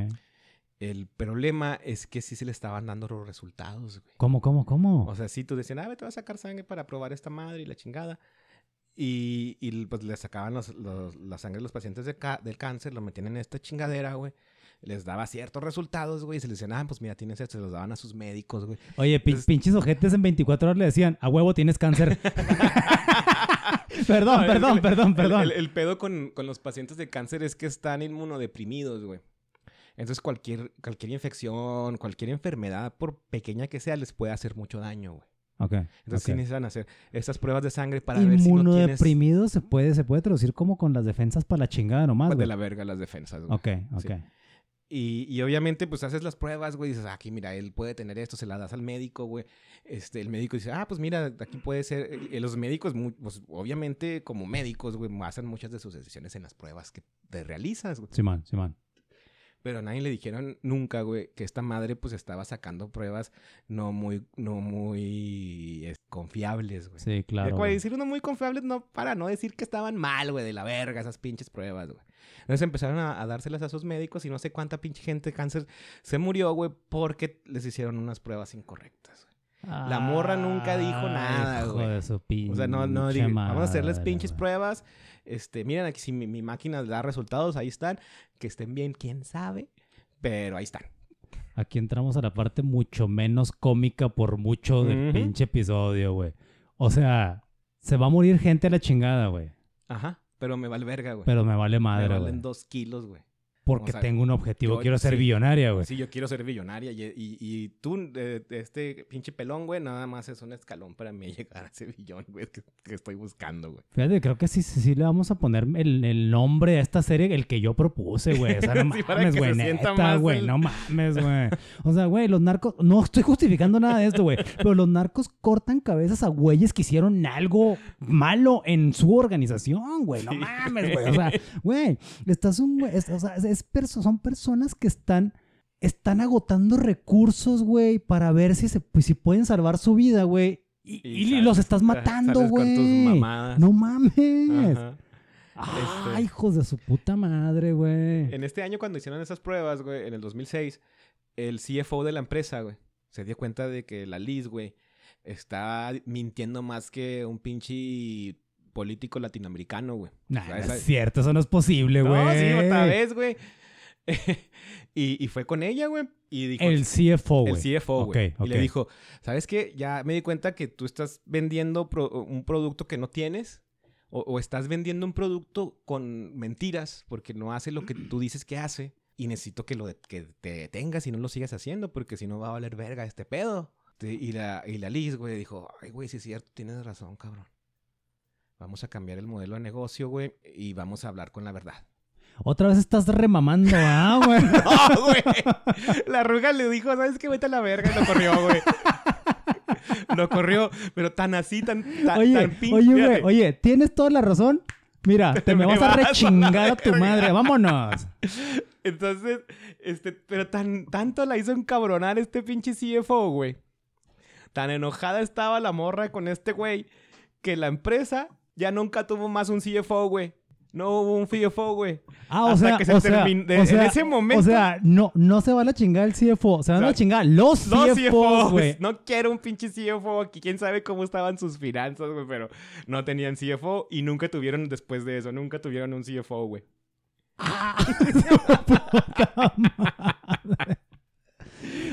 El problema es que sí se le estaban dando los resultados, güey. ¿Cómo, cómo, cómo? O sea, sí, tú decían, ah, te voy a sacar sangre para probar esta madre y la chingada. Y, y pues le sacaban los- los- la sangre de los pacientes de del cáncer, lo metían en esta chingadera, güey. Les daba ciertos resultados, güey. Y se les decían, ah, pues mira, tienes esto. Se los daban a sus médicos, güey. Oye, pin- entonces- pinches ojetes en 24 horas le decían, a huevo tienes cáncer. *laughs* perdón, No, perdón, perdón, perdón. El, el pedo con, con los pacientes de cáncer es que están inmunodeprimidos, güey. Entonces cualquier, cualquier infección, cualquier enfermedad, por pequeña que sea, les puede hacer mucho daño, güey. Ok. Entonces sí ok. necesitan hacer estas pruebas de sangre para ver si no tienes se puede, se puede traducir como con las defensas para la chingada nomás, pues, de güey. la verga las defensas, güey. Ok, ok. Sí. Y, y obviamente, pues haces las pruebas, güey, dices, "Ah, aquí, mira, él puede tener esto, se la das al médico, güey. Este, el médico dice, ah, pues mira, aquí puede ser. Y los médicos, pues obviamente, como médicos, güey, hacen muchas de sus decisiones en las pruebas que te realizas, güey. Simón, Simón. Pero a nadie le dijeron nunca, güey, que esta madre, pues estaba sacando pruebas no muy, no muy eh, confiables, güey. Sí, claro. Güey. decir no muy confiables no para no decir que estaban mal, güey, de la verga esas pinches pruebas, güey. Entonces empezaron a, a dárselas a sus médicos y no sé cuánta pinche gente de cáncer se murió, güey, porque les hicieron unas pruebas incorrectas. güey. La morra nunca dijo nada, hijo güey. de su O sea, no, no, dije, vamos a hacerles pinches pruebas. Este, miren aquí si mi, mi máquina da resultados, ahí están. Que estén bien, quién sabe. Pero ahí están. Aquí entramos a la parte mucho menos cómica por mucho del pinche episodio, güey. O sea, se va a morir gente a la chingada, güey. Ajá. Pero me vale verga, güey. Pero me vale me madre, valen güey. dos kilos, güey. Porque o sea, tengo un objetivo. yo- Quiero ser sí. billonaria, güey. Sí, yo quiero ser billonaria. Y, y, y tú, eh, este pinche pelón, güey, nada más es un escalón para mí *laughs* llegar a ese billón, güey, que, que estoy buscando, güey. Fíjate, creo que sí, sí, sí le vamos a poner el, el nombre a esta serie, el que yo propuse, güey. O sea, *laughs* no Sí, mames, güey, neta, güey. el- No *laughs* mames, güey. O sea, güey, los narcos... No estoy justificando nada de esto, güey. Pero los narcos cortan cabezas a güeyes que hicieron algo malo en su organización, güey. No mames, güey. O sea, güey, estás un... güey, o sea, es- es perso- son personas que están... Están agotando recursos, güey, para ver si, se, pues, si pueden salvar su vida, güey. Y, y sales- los estás *laughs* matando, güey. No mames. Ajá. Ah, Este- hijos de su puta madre, güey. En este año, cuando hicieron esas pruebas, güey, en el 2006, el CFO de la empresa, güey, se dio cuenta de que la Liz, güey, está mintiendo más que un pinche político latinoamericano, güey. Nah, O sea, no esa- es cierto, eso no es posible, güey. No, sí, otra vez, güey. *laughs* y, y fue con ella, güey. Y dijo, El CFO, el güey. CFO, güey. Y le dijo, ¿sabes qué? Ya me di cuenta que tú estás vendiendo pro- un producto que no tienes. O, o estás vendiendo un producto con mentiras porque no hace lo que tú dices que hace. Y necesito que, lo de- que te detengas y no lo sigas haciendo porque si no va a valer verga este pedo. Y la, y la Liz, güey, dijo, ay, güey, sí es cierto, tienes razón, cabrón. Vamos a cambiar el modelo de negocio, güey, y vamos a hablar con la verdad. Otra vez estás remamando, ah, *laughs* güey. ¡No, güey! La arruga le dijo, ¿sabes qué? Vete a la verga. Y lo corrió, güey. Lo corrió, pero tan así, tan, tan, Oye, tan pin- oye, güey, oye, tienes toda la razón. Mira, *laughs* te me Me vas a vas a la rechingar a tu madre. Vámonos. *laughs* Entonces, este, pero tan, tanto la hizo encabronar este pinche CFO, güey. Tan enojada estaba la morra con este güey que la empresa ya nunca tuvo más un CFO, güey. No hubo un CFO, güey. Ah, o Hasta sea, que se o sea, termin- de- o sea, en ese momento. O sea, no, no se van a chingar el CFO, se van O sea, a chingar los Los CFOs, güey. No quiero un pinche CFO aquí. Quién sabe cómo estaban sus finanzas, güey. Pero no tenían CFO y nunca tuvieron después de eso. Nunca tuvieron un CFO, güey. *laughs* Puta madre.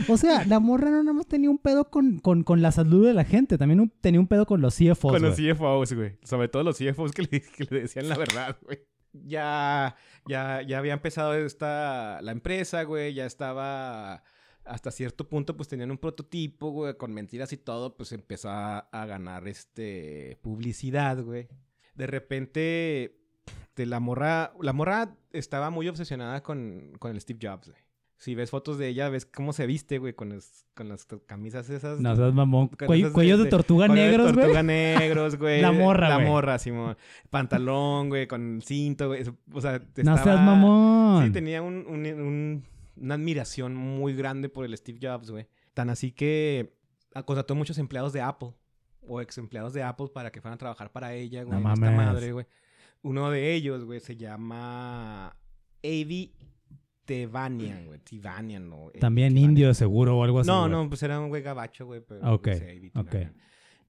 O sea, la morra no nada más tenía un pedo con, con, con la salud de la gente, también un- tenía un pedo con los CFOs. Con los. CFOs, güey. Sobre todo los CFOs que le, *laughs* que le decían la verdad, güey. Ya, ya, ya había empezado esta, la empresa, güey. Ya estaba hasta cierto punto, pues tenían un prototipo, güey, con mentiras y todo, pues empezó a, a ganar este publicidad, güey. De repente, de la morra, la morra estaba muy obsesionada con, con el Steve Jobs, güey. Si ves fotos de ella, ves cómo se viste, güey, con, los- con las camisas esas. No seas mamón. Cuello- cuellos de, tortuga de negros, güey. Tortuga negros, güey. La morra, La güey. morra, Simón. Pantalón, güey, con cinto, güey. O sea, No estaba- seas mamón. Sí, tenía un- un- un- una admiración muy grande por el Steve Jobs, güey. Tan así que contrató muchos empleados de Apple o ex empleados de Apple para que fueran a trabajar para ella, güey. No esta madre, güey. Uno de ellos, güey, se llama Avi Tevanian, güey. Tevanian o... También Tevanian. indio seguro o algo así. No, güey. no, pues era un güey gabacho, güey. Pero ok, pues, ok.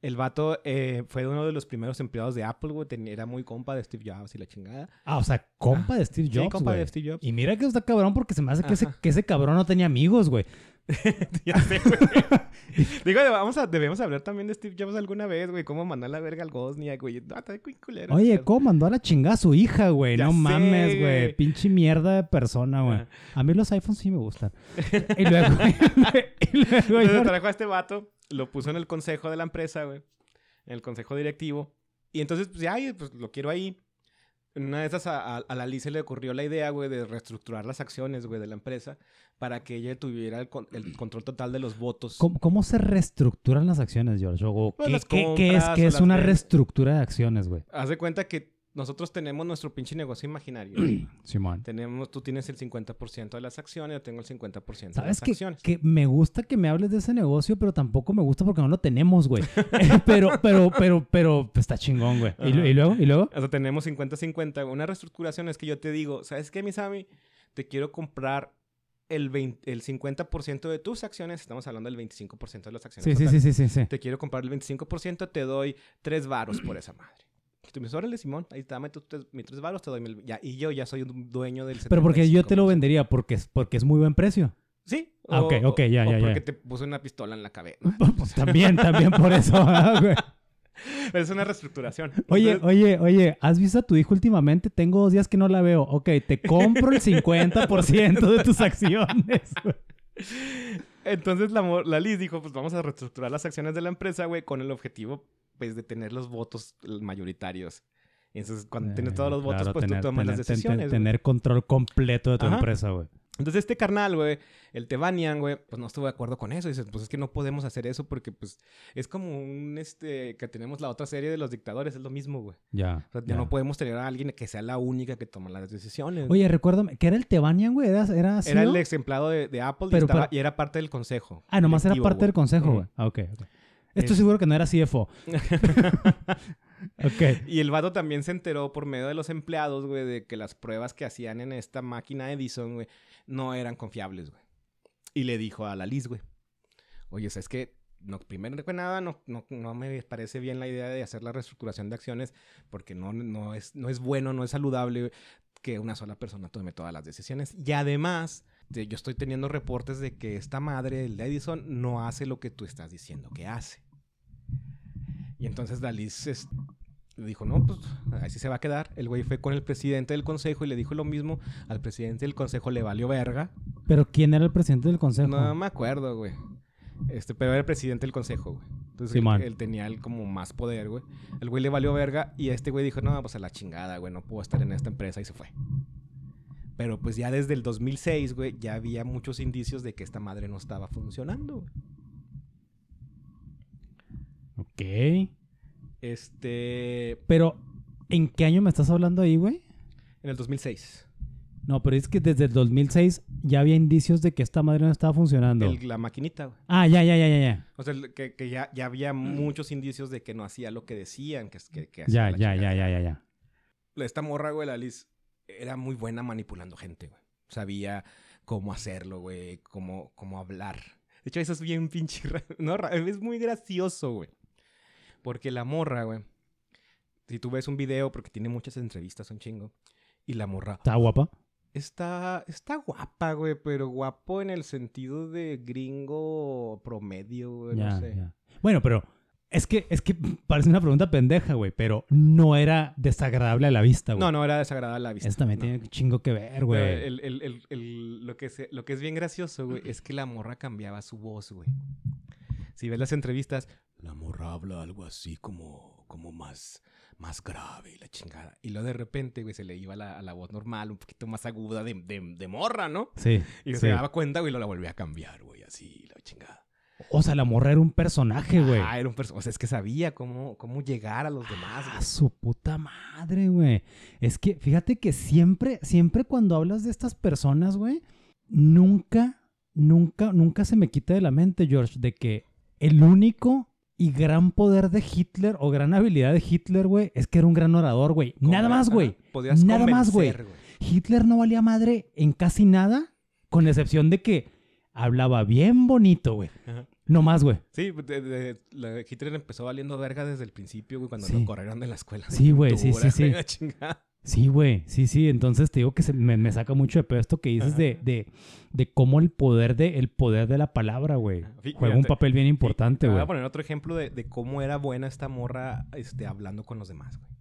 El vato eh, fue uno de los primeros empleados de Apple, güey. Era muy compa de Steve Jobs y la chingada. Ah, o sea, compa de Steve Sí, Jobs, compa güey. de Steve Jobs. Y mira que está cabrón porque se me hace que ese, que ese cabrón no tenía amigos, güey. *laughs* ya sé, güey. *laughs* Digo, vamos a, debemos hablar también de Steve Jobs alguna vez, güey. Cómo mandó a la verga al Gosnia, güey. No, está muy culero. Oye, ¿cómo mandó a la chingada a su hija, güey? Ya No sé, mames, güey. Pinche mierda de persona, güey. A mí los iPhones sí me gustan. *laughs* y luego... y luego Entonces trajo a este vato, lo puso en el consejo de la empresa, güey. En el consejo directivo. Y entonces, pues ya, ay, pues lo quiero ahí. En una de esas a, a, a la Liz se le ocurrió la idea, güey, de reestructurar las acciones, güey, de la empresa para que ella tuviera el, con- el control total de los votos. ¿Cómo, cómo se reestructuran las acciones, George? O, Pues ¿qué, las qué- qué es, qué es una reestructura de acciones, güey? Haz de cuenta que nosotros tenemos nuestro pinche negocio imaginario. *clears throat* Simón. tenemos, tú tienes el 50% de las acciones, yo tengo el 50% de ¿Sabes las que, acciones. que me gusta que me hables de ese negocio, pero tampoco me gusta porque no lo tenemos, güey? *laughs* Eh, pero, pero, pero, pero, pues, está chingón, güey. ¿Y, luego? ¿Y luego? O sea, tenemos 50-50. Una reestructuración es que yo te digo, ¿sabes qué, Misami? Te quiero comprar el, 20 el 50% de tus acciones. Estamos hablando del 25% de las acciones. Sí, sí, sí, sí, sí, sí. Te quiero comprar el 25%, te doy 3 varos por esa madre. Y tú me dices, órale, Simón, ahí dame tus tres- mis 3 varos, te doy mil... Ya, y yo ya soy un dueño del 75%. Pero porque yo te lo vendería porque es, porque es muy buen precio. Sí. Ah, ok, ok, ya, o ya, ya. porque te puse una pistola en la cabeza. *laughs* Pues también, también por eso, *laughs* ah, es una reestructuración. Oye, Entonces, oye, oye, ¿has visto a tu hijo últimamente? Tengo dos días que no la veo. Ok, te compro el 50% de tus acciones. *laughs* Entonces la, la Liz dijo, pues vamos a reestructurar las acciones de la empresa, güey, con el objetivo, pues, de tener los votos mayoritarios. Y entonces, cuando tienes todos los Eh, votos, claro, pues tener- tú tomas tener- las ten- ten- decisiones. güey. Tener control completo de tu Ajá. empresa, güey. Entonces este carnal, güey, el Tebanian, güey, pues no estuvo de acuerdo con eso. Dice, pues es que no podemos hacer eso porque, pues, es como un, este, que tenemos la otra serie de los dictadores, es lo mismo, güey. Ya. O sea, ya ya. no podemos tener a alguien que sea la única que toma las decisiones. Oye, recuérdame, ¿qué era el Tebanian, güey? ¿Era, era, era el CEO? ex empleado de, de Apple y, Pero- estaba- pero- y era parte del consejo. Ah, nomás era parte güey. del consejo, güey. Ah, ok, ok. Estoy Es- seguro que no era CFO. *laughs* ok. Y el vato también se enteró por medio de los empleados, güey, de que las pruebas que hacían en esta máquina Edison, güey, no eran confiables, güey. Y le dijo a la Liz, güey, oye, ¿sabes qué? No, primero que nada, no, no, no me parece bien la idea de hacer la reestructuración de acciones porque no, no, es, no es bueno, no es saludable que una sola persona tome todas las decisiones. Y además, de- yo estoy teniendo reportes de que esta madre, el de Edison, no hace lo que tú estás diciendo que hace. Y entonces es- dijo, no, pues así se va a quedar. El güey fue con el presidente del consejo y le dijo lo mismo. Al presidente del consejo le valió verga. Pero ¿quién era el presidente del consejo? No me acuerdo, güey. Este, pero era el presidente del consejo, güey. Entonces él, Simón. él tenía el como más poder, güey. El güey le valió verga y este güey dijo, no, pues a la chingada, güey, no puedo estar en esta empresa y se fue. Pero pues ya desde el 2006, güey, ya había muchos indicios de que esta madre no estaba funcionando. güey. Ok. Este, Pero, ¿en qué año me estás hablando ahí, güey? en el 2006. No, pero es que desde el 2006 ya había indicios de que esta madre no estaba funcionando. El- la maquinita, güey. Ah, ya, ya, ya, ya, ya. O sea, el- que, que ya, ya había muchos indicios de que no hacía lo que decían que, que, que hacía Ya, la ya, ya, ya, ya, ya. esta morra, güey, la Liz, era muy buena manipulando gente, güey. Sabía cómo hacerlo, güey, cómo, cómo hablar. De hecho, eso es bien pinche... *laughs* No, es muy gracioso, güey. Porque la morra, güey, si tú ves un video, porque tiene muchas entrevistas, un chingo, y la morra ¿Está guapa? está, está guapa, güey, pero guapo en el sentido de gringo promedio, güey, no sé. Bueno, pero es que, es que parece una pregunta pendeja, güey, pero no era desagradable a la vista, güey. No, no era desagradable a la vista. Eso también no. tiene un chingo que ver, güey. el- el- el- lo, que se- lo que es bien gracioso, güey, es que la morra cambiaba su voz, güey. Si ves las entrevistas, la morra habla algo así como, como más, más grave y la chingada. Y luego de repente, güey, se le iba la, a la voz normal, un poquito más aguda de, de- de morra, ¿no? Sí. Y sí. se daba cuenta, güey, y lo la volvía a cambiar, güey, así, la chingada. O sea, la morra era un personaje, güey. Ah, era un perso- O sea, es que sabía cómo, cómo llegar a los demás, Ah, güey. su puta madre, güey. Es que fíjate que siempre, siempre cuando hablas de estas personas, güey, nunca, nunca, nunca se me quita de la mente, George, de que el único y gran poder de Hitler o gran habilidad de Hitler, güey, es que era un gran orador, güey. Nada más, güey. Podías Nada más, güey. Hitler no valía madre en casi nada, con excepción de que hablaba bien bonito, güey. Ajá. No más, güey. Sí, de- de- la- Hitler empezó valiendo verga desde el principio, güey, cuando Sí. lo corrieron de la escuela. de Sí, güey, sí, sí, sí. güey. Sí, güey, sí, sí. Entonces te digo que se- me, me saca mucho de pedo esto que dices de, de, de cómo el poder de, el poder de la palabra, güey, juega un papel bien importante, Te voy güey. a poner otro ejemplo de, de cómo era buena esta morra este, hablando con los demás, güey.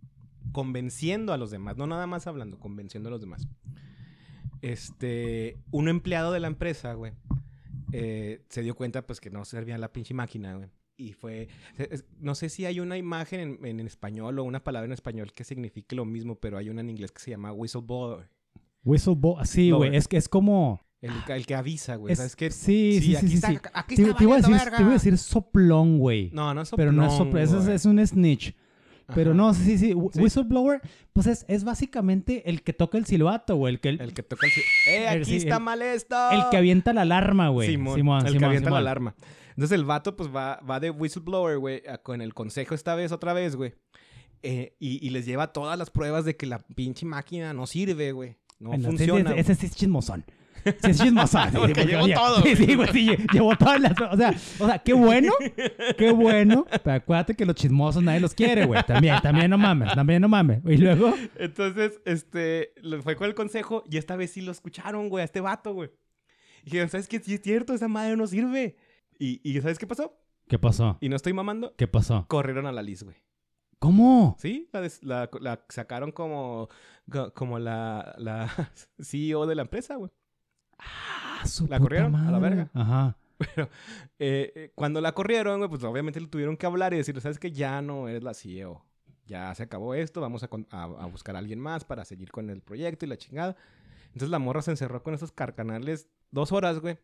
Convenciendo a los demás, no nada más hablando, convenciendo a los demás. Este, un empleado de la empresa, güey, eh, se dio cuenta, pues, que no servía la pinche máquina, güey. Y fue, no sé si hay una imagen en, en español o una palabra en español que signifique lo mismo, pero hay una en inglés que se llama whistleblower. Whistleblower, sí, No, güey, es que es como... El, el que avisa, güey. es- ¿Sabes qué? sí, sí, sí, aquí sí, está, sí. aquí Te, está te iba a decir, te iba a decir soplón, güey. No, no es pero no es soplón, soplón, es, es un snitch. Pero Ajá. no, sí, sí, Sí. Whistleblower, pues es, es básicamente el que toca el silbato, güey, el que, el, El que toca el... ci- ¡Eh, aquí está el- mal esto! el que avienta la alarma, güey. Simón, Simón, el que avienta la alarma. Entonces el vato pues va, va de whistleblower, güey, con el consejo esta vez, otra vez, güey. Eh, y, y les lleva todas las pruebas de que la pinche máquina no sirve, güey. No Bueno, funciona. ese, ese sí es chismosón. Sí, es *laughs* chismosón. Porque llevó todo, Sí, sí, güey, sí, llevó todas las... O sea, o sea, qué bueno, qué bueno. Pero acuérdate que los chismosos nadie los quiere, güey. También, también no mames, también no mames. Y luego... Entonces, este, fue con el consejo y esta vez sí lo escucharon, güey, a este vato, güey. Y dijeron, ¿sabes qué? Sí es cierto, esa madre no sirve. Y, y ¿sabes qué pasó? ¿Qué pasó? Y no estoy mamando. ¿Qué pasó? Corrieron a la Liz, güey. ¿Cómo? Sí, la, des- la- la sacaron como, co- como la, la *laughs* CEO de la empresa, güey. Ah, su La puta corrieron a la madre. verga. Ajá. *laughs* Eh, eh, cuando la corrieron, güey, pues obviamente le tuvieron que hablar y decirle, ¿sabes que Ya no eres la CEO. Ya se acabó esto, vamos a, a- a buscar a alguien más para seguir con el proyecto y la chingada. Entonces la morra se encerró con esos carcanales dos horas, güey.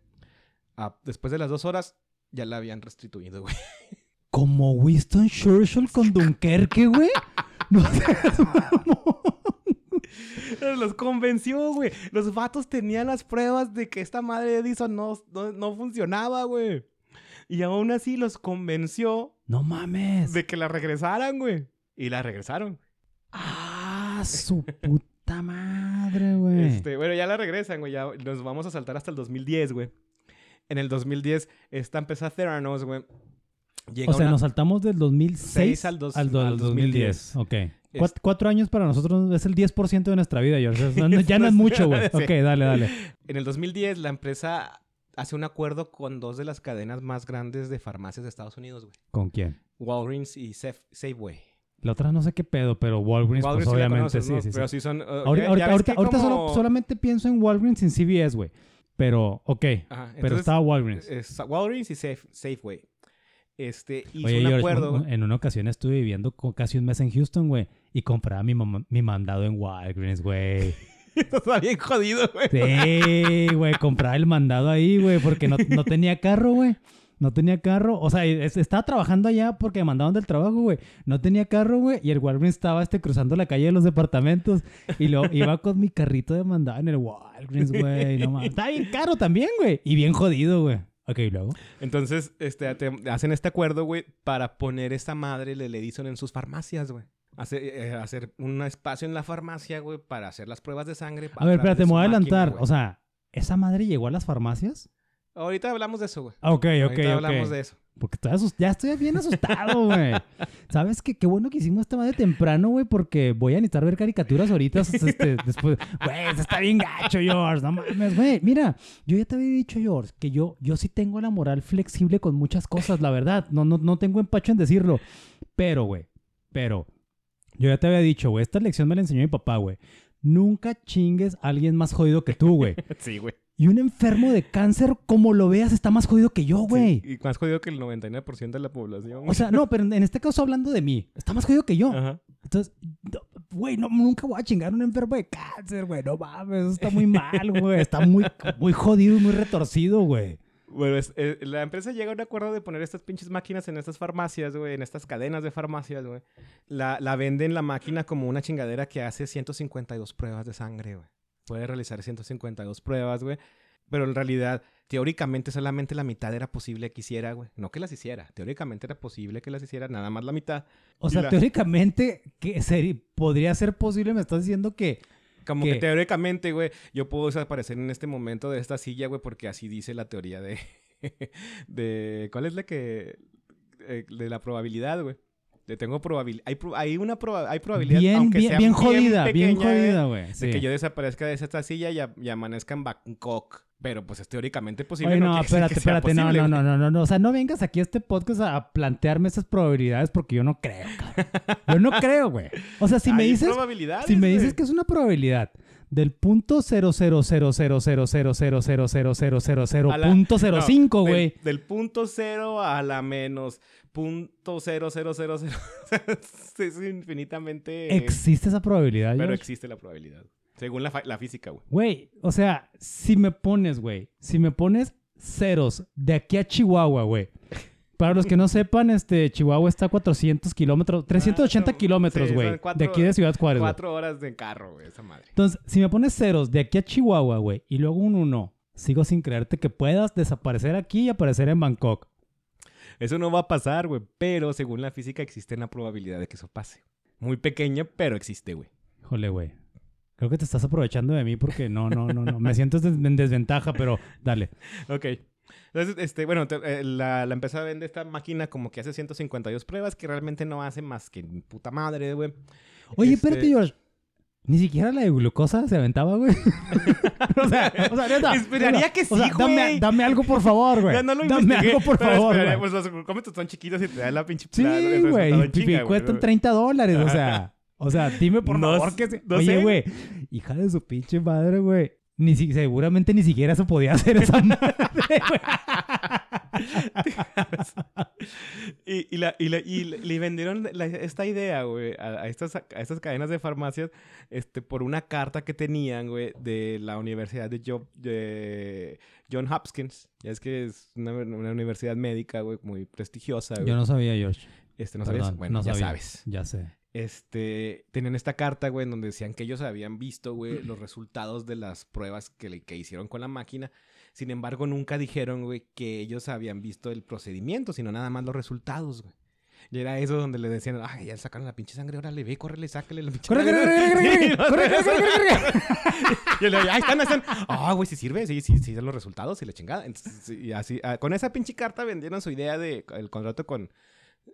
Ah, después de las dos horas, ya la habían restituido, güey. *laughs* Como Winston Churchill con Dunkerque, güey. *laughs* No seas mamón. Los convenció, güey. Los vatos tenían las pruebas de que esta madre de Edison no, no, no funcionaba, güey. Y aún así los convenció No mames. de que la regresaran, güey. Y la regresaron. Ah, su puta madre, güey. Este, bueno, ya la regresan, güey. Ya nos vamos a saltar hasta el 2010, güey. En el 2010, esta empresa Theranos, güey. Llega O sea, una- nos saltamos del 2006 Seis al dos- al, do- al 2010. 2010. Ok. Cuat- cuatro años para nosotros es el 10% de nuestra vida, George. No- ya no es *laughs* pues, mucho, güey. *laughs* Ok, dale, dale. *laughs* En el 2010, la empresa hace un acuerdo con dos de las cadenas más grandes de farmacias de Estados Unidos, güey. ¿Con quién? Walgreens y Saf- Safeway. La otra no sé qué pedo, pero Walgreens, Walgreens pues sí obviamente conoces, sí, ¿no? sí, sí. Pero sí son... uh, Ahorita, ahorita, solo- solamente pienso en Walgreens sin CVS, güey. Pero, ok. Ajá, pero estaba Walgreens. es Walgreens y Safe- Safeway. Este, hizo Oye, un George, acuerdo... en una ocasión estuve viviendo casi un mes en Houston, güey. Y compraba mi, mi mandado en Walgreens, güey. *laughs* Está bien jodido, güey. Sí, güey, compraba el mandado ahí, güey, porque no, no tenía carro, güey. No tenía carro. O sea, es- estaba trabajando allá porque me mandaban del trabajo, güey. No tenía carro, güey. Y el Walgreens estaba este, cruzando la calle de los departamentos. Y luego iba con mi carrito de mandado en el Walgreens, güey. No mames. Está bien caro también, güey. Y bien jodido, güey. Ok, ¿y luego. Entonces, este, te- hacen este acuerdo, güey, para poner esta madre, le Edison en sus farmacias, güey. hacer, eh, hacer un espacio en la farmacia, güey, para hacer las pruebas de sangre. A ver, espérate, me voy a adelantar. o sea, ¿esa madre llegó a las farmacias? Ahorita hablamos de eso, güey. Ok, ok, Ahorita ok. hablamos de eso. Porque estoy asus- ya estoy bien asustado, güey. *laughs* ¿Sabes qué? Qué bueno que hicimos esta madre temprano, güey, porque voy a necesitar ver caricaturas ahorita este, *laughs* después. Güey, eso está bien gacho, George. No mames, güey. Mira, yo ya te había dicho, George, que yo, yo sí tengo la moral flexible con muchas cosas, la verdad. No, no, no tengo empacho en decirlo. Pero, güey, pero, yo ya te había dicho, güey, esta lección me la enseñó mi papá, güey. Nunca chingues a alguien más jodido que tú, güey. *laughs* Sí, güey. Y un enfermo de cáncer, como lo veas, está más jodido que yo, güey. Sí, y más jodido que el 99% de la población. O sea, no, pero en este caso hablando de mí, está más jodido que yo. Ajá. Entonces, no, güey, no, nunca voy a chingar a un enfermo de cáncer, güey. No mames, eso está muy mal, güey. Está muy, muy jodido y muy retorcido, güey. Bueno, es- eh, la empresa llega a un acuerdo de poner estas pinches máquinas en estas farmacias, güey, en estas cadenas de farmacias, güey. La, la venden la máquina como una chingadera que hace 152 pruebas de sangre, güey. Puede realizar 152 pruebas, güey. Pero en realidad, teóricamente, solamente la mitad era posible que hiciera, güey. No que las hiciera. Teóricamente era posible que las hiciera, nada más la mitad. O sea, la- teóricamente, que seri- podría ser posible, me estás diciendo que... Como ¿Qué? que teóricamente, güey, yo puedo desaparecer en este momento de esta silla, güey, porque así dice la teoría de... *laughs* de ¿Cuál es la que... eh, de la probabilidad, güey? De tengo probabilidad... Hay, pro- hay una proba- hay probabilidad, Bien, aunque bien, sea bien jodida, bien pequeña, jodida, eh, güey. De Sí. que yo desaparezca de esta silla y, a- y amanezca en Bangkok. Pero pues es teóricamente posible. Oye, no, decir *laughs* espérate, que sea espérate, no, no, no, no, no, no, o sea, no vengas aquí a este podcast a, a plantearme esas probabilidades porque yo no creo, cabrón. Yo no creo, güey. O sea, si *laughs* me dices, si me dices que es una probabilidad del punto 0.0000000000.05, güey. Del punto 0 a la menos punto 0000. Es infinitamente... Existe esa probabilidad, Pero existe la probabilidad. Según la, la física, güey. Güey, o sea, si me pones, güey, si me pones ceros de aquí a Chihuahua, güey. Para los que *laughs* no sepan, este, Chihuahua está a 400 kilómetros, 380 Ah, kilómetros, güey. de aquí de Ciudad Juárez. Cuatro horas de carro, güey, esa madre. Entonces, si me pones ceros de aquí a Chihuahua, güey, y luego un 1, sigo sin creerte que puedas desaparecer aquí y aparecer en Bangkok. Eso no va a pasar, güey. Pero según la física existe una probabilidad de que eso pase. Muy pequeña, pero existe, güey. Híjole, güey. Creo que te estás aprovechando de mí porque no, no, no, no. Me siento en desventaja, pero dale. *laughs* Ok. Entonces, este, bueno, te- eh, la, la empresa vende esta máquina como que hace 152 pruebas que realmente no hace más que puta madre, güey. Oye, Este, espérate, George. Ni siquiera la de glucosa se aventaba, güey. *laughs* o sea, *laughs* o sea, neta. Esperaría neta, que o sea, sí, dame, güey. dame algo, por favor, güey. *laughs* Ya no lo dame algo, por favor, güey. Pues los glucómetros son chiquitos y te dan la pinche Sí, la- güey. Y, cuestan ¿no? 30 dólares, o sea. O sea, dime por No favor que... se- Oye, güey. Hija de su pinche madre, güey. Ni si, seguramente ni siquiera se podía hacer esa *laughs* madre, y, y, la, y, la- y le- vendieron la- esta idea, güey, a, a estas, a estas cadenas de farmacias este, por una carta que tenían, güey, de la Universidad de, Jo- de John Hopkins. Ya es que es una, una universidad médica, güey, muy prestigiosa, güey. Yo no sabía, George. Este, ¿no sabes? Bueno, no ya sabía. sabes. Ya sé. Este, tenían esta carta, güey, en donde decían que ellos habían visto, güey, los resultados de las pruebas que, le, que hicieron con la máquina. Sin embargo, nunca dijeron, güey, que ellos habían visto el procedimiento, sino nada más los resultados, güey. Y era eso donde le decían, ay, ya sacaron la pinche sangre, órale, ve, córrele, sácale la pinche ¡Corre, sangre". corre, corre, corre, *laughs* corre, *laughs* y le ahí están, están. Ah, güey, sí sirve, sí, sí, sí, dan los resultados y la chingada. Entonces, y así, ah, con esa pinche carta vendieron su idea de el contrato con,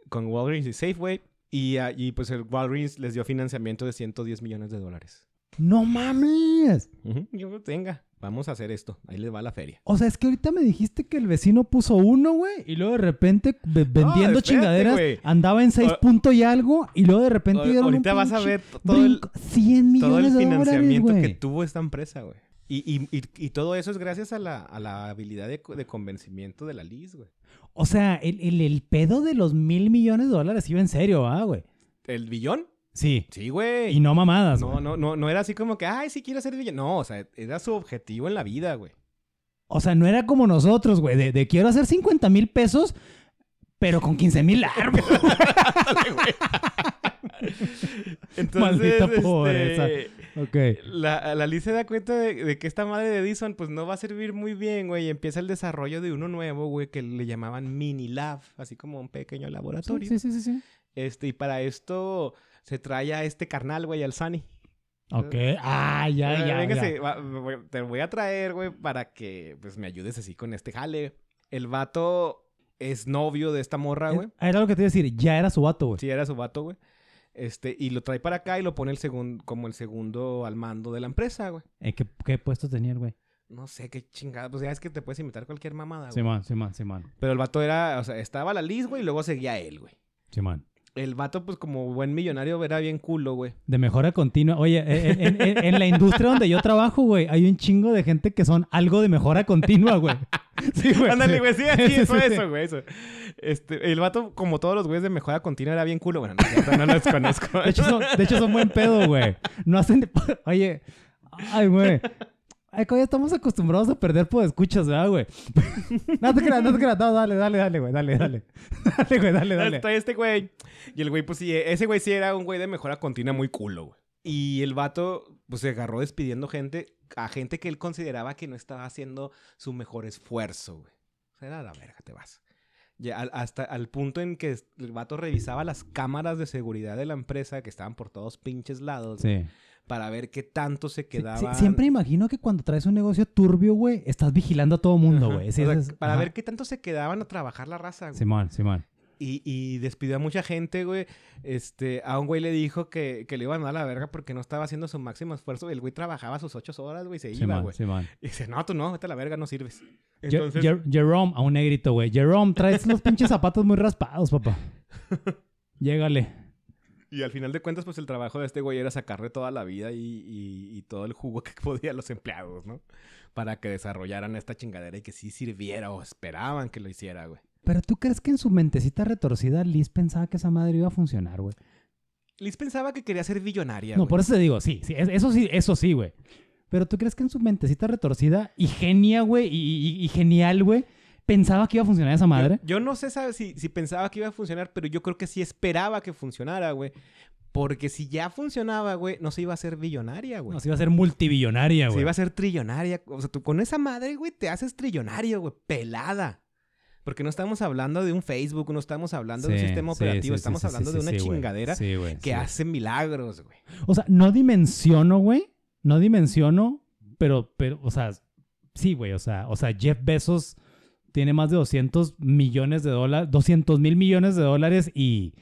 con Walgreens y Safeway. Y, ah, y pues el Walgreens les dio financiamiento de 110 millones de dólares. ¡No mames! Yo, venga, vamos a hacer esto. Ahí les va la feria. O sea, es que ahorita me dijiste que el vecino puso uno, güey, y luego de repente ve- vendiendo espérate, chingaderas andaba en 6 Ah. punto y algo, y luego de repente dieron un ahorita vas a ver todo el, brinco. 100 todo el millones de dólares, financiamiento que tuvo esta empresa, güey. Y, y, y, y todo eso es gracias a la, a la habilidad de, de convencimiento de la Liz, güey. O sea, el, el, el pedo de los mil millones de dólares iba en serio, ¿ah, güey? ¿El billón? Sí. Sí, güey. Y no mamadas, No, güey. no, no, no era así como que, ay, sí quiero ser villano. No, o sea, era su objetivo en la vida, güey. O sea, no era como nosotros, güey, de, de quiero hacer 50 mil pesos, pero con 15 mil largos. Entonces, Maldita este, pobreza. ok. La, la Liz se da cuenta de, de que esta madre de Edison, pues no va a servir muy bien, güey. Y empieza el desarrollo de uno nuevo, güey, que le llamaban Mini Lab, así como un pequeño laboratorio. Sí, sí, sí, sí. Este, y para esto se trae a este carnal, güey, al Sunny. Ok. Ah, ya, ya, véngase, ya. va- te voy a traer, güey, para que pues me ayudes así con este jale. El vato es novio de esta morra, güey. Eh, Era lo que te iba a decir. Ya era su vato, güey. Sí, era su vato, güey. Este, y lo trae para acá y lo pone el segundo, como el segundo al mando de la empresa, güey. Eh, ¿qué, ¿Qué puesto tenía el güey? No sé qué chingada. Pues ya es que te puedes invitar cualquier mamada, güey. Simón, Simón, Simón. Pero el vato era, o sea, estaba la Liz, güey, y luego seguía él, güey. Simón. El vato, pues como buen millonario, era bien culo, güey. De mejora continua. Oye, en, en- en- en la industria donde yo trabajo, güey, hay un chingo de gente que son algo de mejora continua, güey. *laughs* Sí, güey. Ándale, güey, sí, Sí, fue sí, eso, güey, eso. Este, el vato, como todos los güeyes de mejora continua, era bien culo. Bueno, no, cierto, no los conozco. De hecho, son, de hecho, son buen pedo, güey. No hacen... *laughs* Oye, ay, güey. Ay, ya estamos acostumbrados a perder por escuchas, ¿verdad, güey? *laughs* No te creas, no te creas. No, dale, dale, dale, güey. Dale, dale. *laughs* Dale, güey, dale, dale. Está este güey. Y el güey, pues sí, ese güey sí era un güey de mejora continua muy culo, güey. Y el vato, pues se agarró despidiendo gente, a gente que él consideraba que no estaba haciendo su mejor esfuerzo, güey. O sea, era la verga, te vas. Ya, al- hasta al punto en que el vato revisaba las cámaras de seguridad de la empresa que estaban por todos pinches lados Sí. Para ver qué tanto se Sí, quedaba. sí, siempre imagino que cuando traes un negocio turbio, güey, estás vigilando a todo mundo, güey. Sí, O sea, es- para ajá. ver qué tanto se quedaban a trabajar la raza, güey. Simón, Simón. Y, y despidió a mucha gente, güey. Este, a un güey le dijo que, que le iban a dar la verga porque no estaba haciendo su máximo esfuerzo. El güey trabajaba sus ocho horas, güey, y se iba, güey. Simón. Y dice, no, tú no, vete a la verga, no sirves. Entonces, Jer- Jerome, a un negrito, güey. Jerome, traes los pinches zapatos muy raspados, papá. *laughs* Llégale. Y al final de cuentas, pues el trabajo de este güey era sacarle toda la vida y, y- y todo el jugo que *laughs* podía a los empleados, ¿no? Para que desarrollaran esta chingadera y que sí sirviera o esperaban que lo hiciera, güey. Pero tú crees que en su mentecita retorcida Liz pensaba que esa madre iba a funcionar, güey. Liz pensaba que quería ser billonaria, No, güey. por eso te digo, sí, sí, es- eso sí, eso sí, güey. Pero tú crees que en su mentecita retorcida y genia, güey, y, y- y genial, güey, pensaba que iba a funcionar esa madre. Yo, yo no sé sabe, si, si pensaba que iba a funcionar, pero yo creo que sí esperaba que funcionara, güey. Porque si ya funcionaba, güey, no se iba a ser billonaria, güey. No, se iba a ser multibillonaria, se güey. iba a ser trillonaria. O sea, tú con esa madre, güey, te haces trillonario, güey. Pelada. Porque no estamos hablando de un Facebook, no estamos hablando de un sistema sí, operativo, sí, estamos hablando de una chingadera que hace milagros, güey. O sea, no dimensiono, güey. No dimensiono, pero, pero, o sea, sí, güey. O sea, o sea, Jeff Bezos tiene más de 200 millones de dólares, 200 mil millones de dólares y,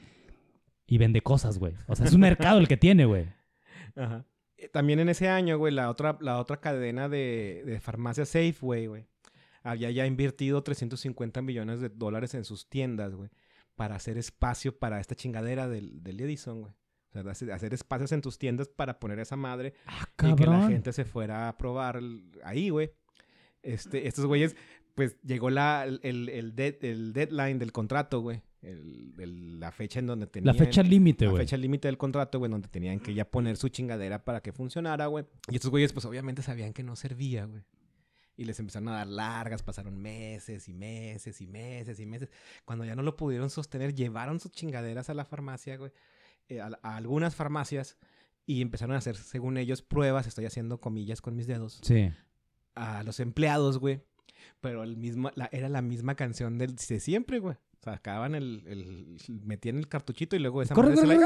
y vende cosas, güey. O sea, es un mercado el que tiene, güey. *laughs* Ajá. Eh, También en ese año, güey, la otra, la otra cadena de, de farmacia Safeway, güey, había ya invertido 350 millones de dólares en sus tiendas, güey, para hacer espacio para esta chingadera del, del Edison, güey. O sea, hacer- espacios en tus tiendas para poner esa madre Ah, y que la gente se fuera a probar ahí, güey. Este, estos güeyes, pues llegó la, el, el, el dead- el deadline del contrato, güey. El- el- la fecha en donde La tenían... fecha límite, La güey. fecha límite del contrato, güey, donde tenían que ya poner su chingadera para que funcionara, güey. Y estos güeyes, pues obviamente sabían que no servía, güey. Y les empezaron a dar largas, pasaron meses y meses y meses y meses. Cuando ya no lo pudieron sostener, llevaron sus chingaderas a la farmacia, güey. eh, a, a algunas farmacias. Y empezaron a hacer, según ellos, pruebas, estoy haciendo comillas con mis dedos, Sí. a los empleados, güey. Pero el mismo, la, era la misma canción del, de siempre, güey. Sacaban el, el, metían el cartuchito y luego esa Corre, corre,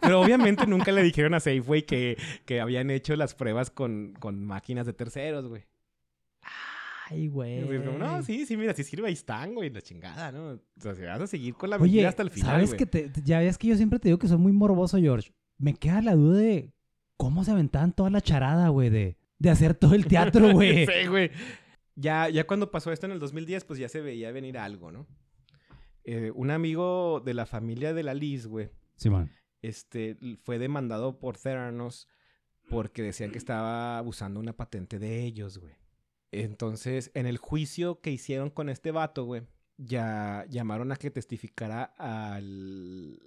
Pero obviamente nunca le dijeron a Safeway que, que habían hecho las pruebas con, con máquinas de terceros, güey. Ay, güey. Como, no, sí, sí, mira, si sirve, ahí están, güey, la chingada, ¿no? O sea, si vas a seguir con la Oye, mentira hasta el final, ¿sabes güey. que te- ya ves que yo siempre te digo que soy muy morboso, George? Me queda la duda de cómo se aventaban toda la charada, güey, de, de hacer todo el teatro, *laughs* güey. sí, güey. Ya, ya cuando pasó esto en el 2010, pues ya se veía venir algo, ¿no? Eh, un amigo de la familia de la Liz, güey, Simón. este, fue demandado por Theranos porque decían que estaba abusando una patente de ellos, güey. Entonces, en el juicio que hicieron con este vato, güey, ya llamaron a que testificara al,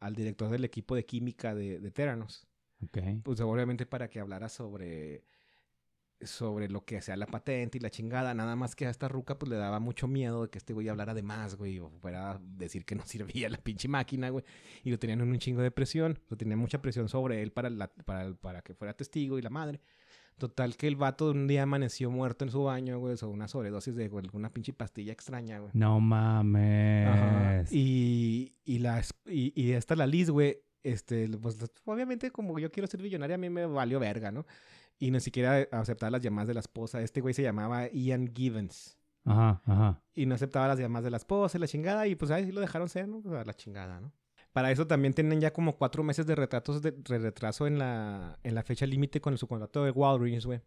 al director del equipo de química de, de Theranos. Ok. Pues obviamente para que hablara sobre sobre lo que hacía la patente y la chingada. Nada más que a esta ruca pues le daba mucho miedo de que este güey hablara de más, güey. O fuera a decir que no *laughs* servía la pinche máquina, güey. Y lo tenían en un chingo de presión. O tenía mucha presión sobre él para, la, para, para que fuera testigo y la madre. Total que el vato un día amaneció muerto en su baño, güey. O una sobredosis de alguna pinche pastilla extraña, güey. No mames. Ajá. Y, y, la, y, y esta la Liz, güey, este, pues obviamente como yo quiero ser millonaria, a mí me valió verga, ¿no? Y ni siquiera aceptaba las llamadas de la esposa. Este güey se llamaba Ian Givens. Ajá, ajá. Y no aceptaba las llamadas de la esposa y la chingada. Y pues ahí sí lo dejaron ser, ¿no? Pues a la chingada, ¿no? Para eso también tienen ya como cuatro meses de retratos de, retraso en la, en la fecha límite con su contrato de Walgreens, güey.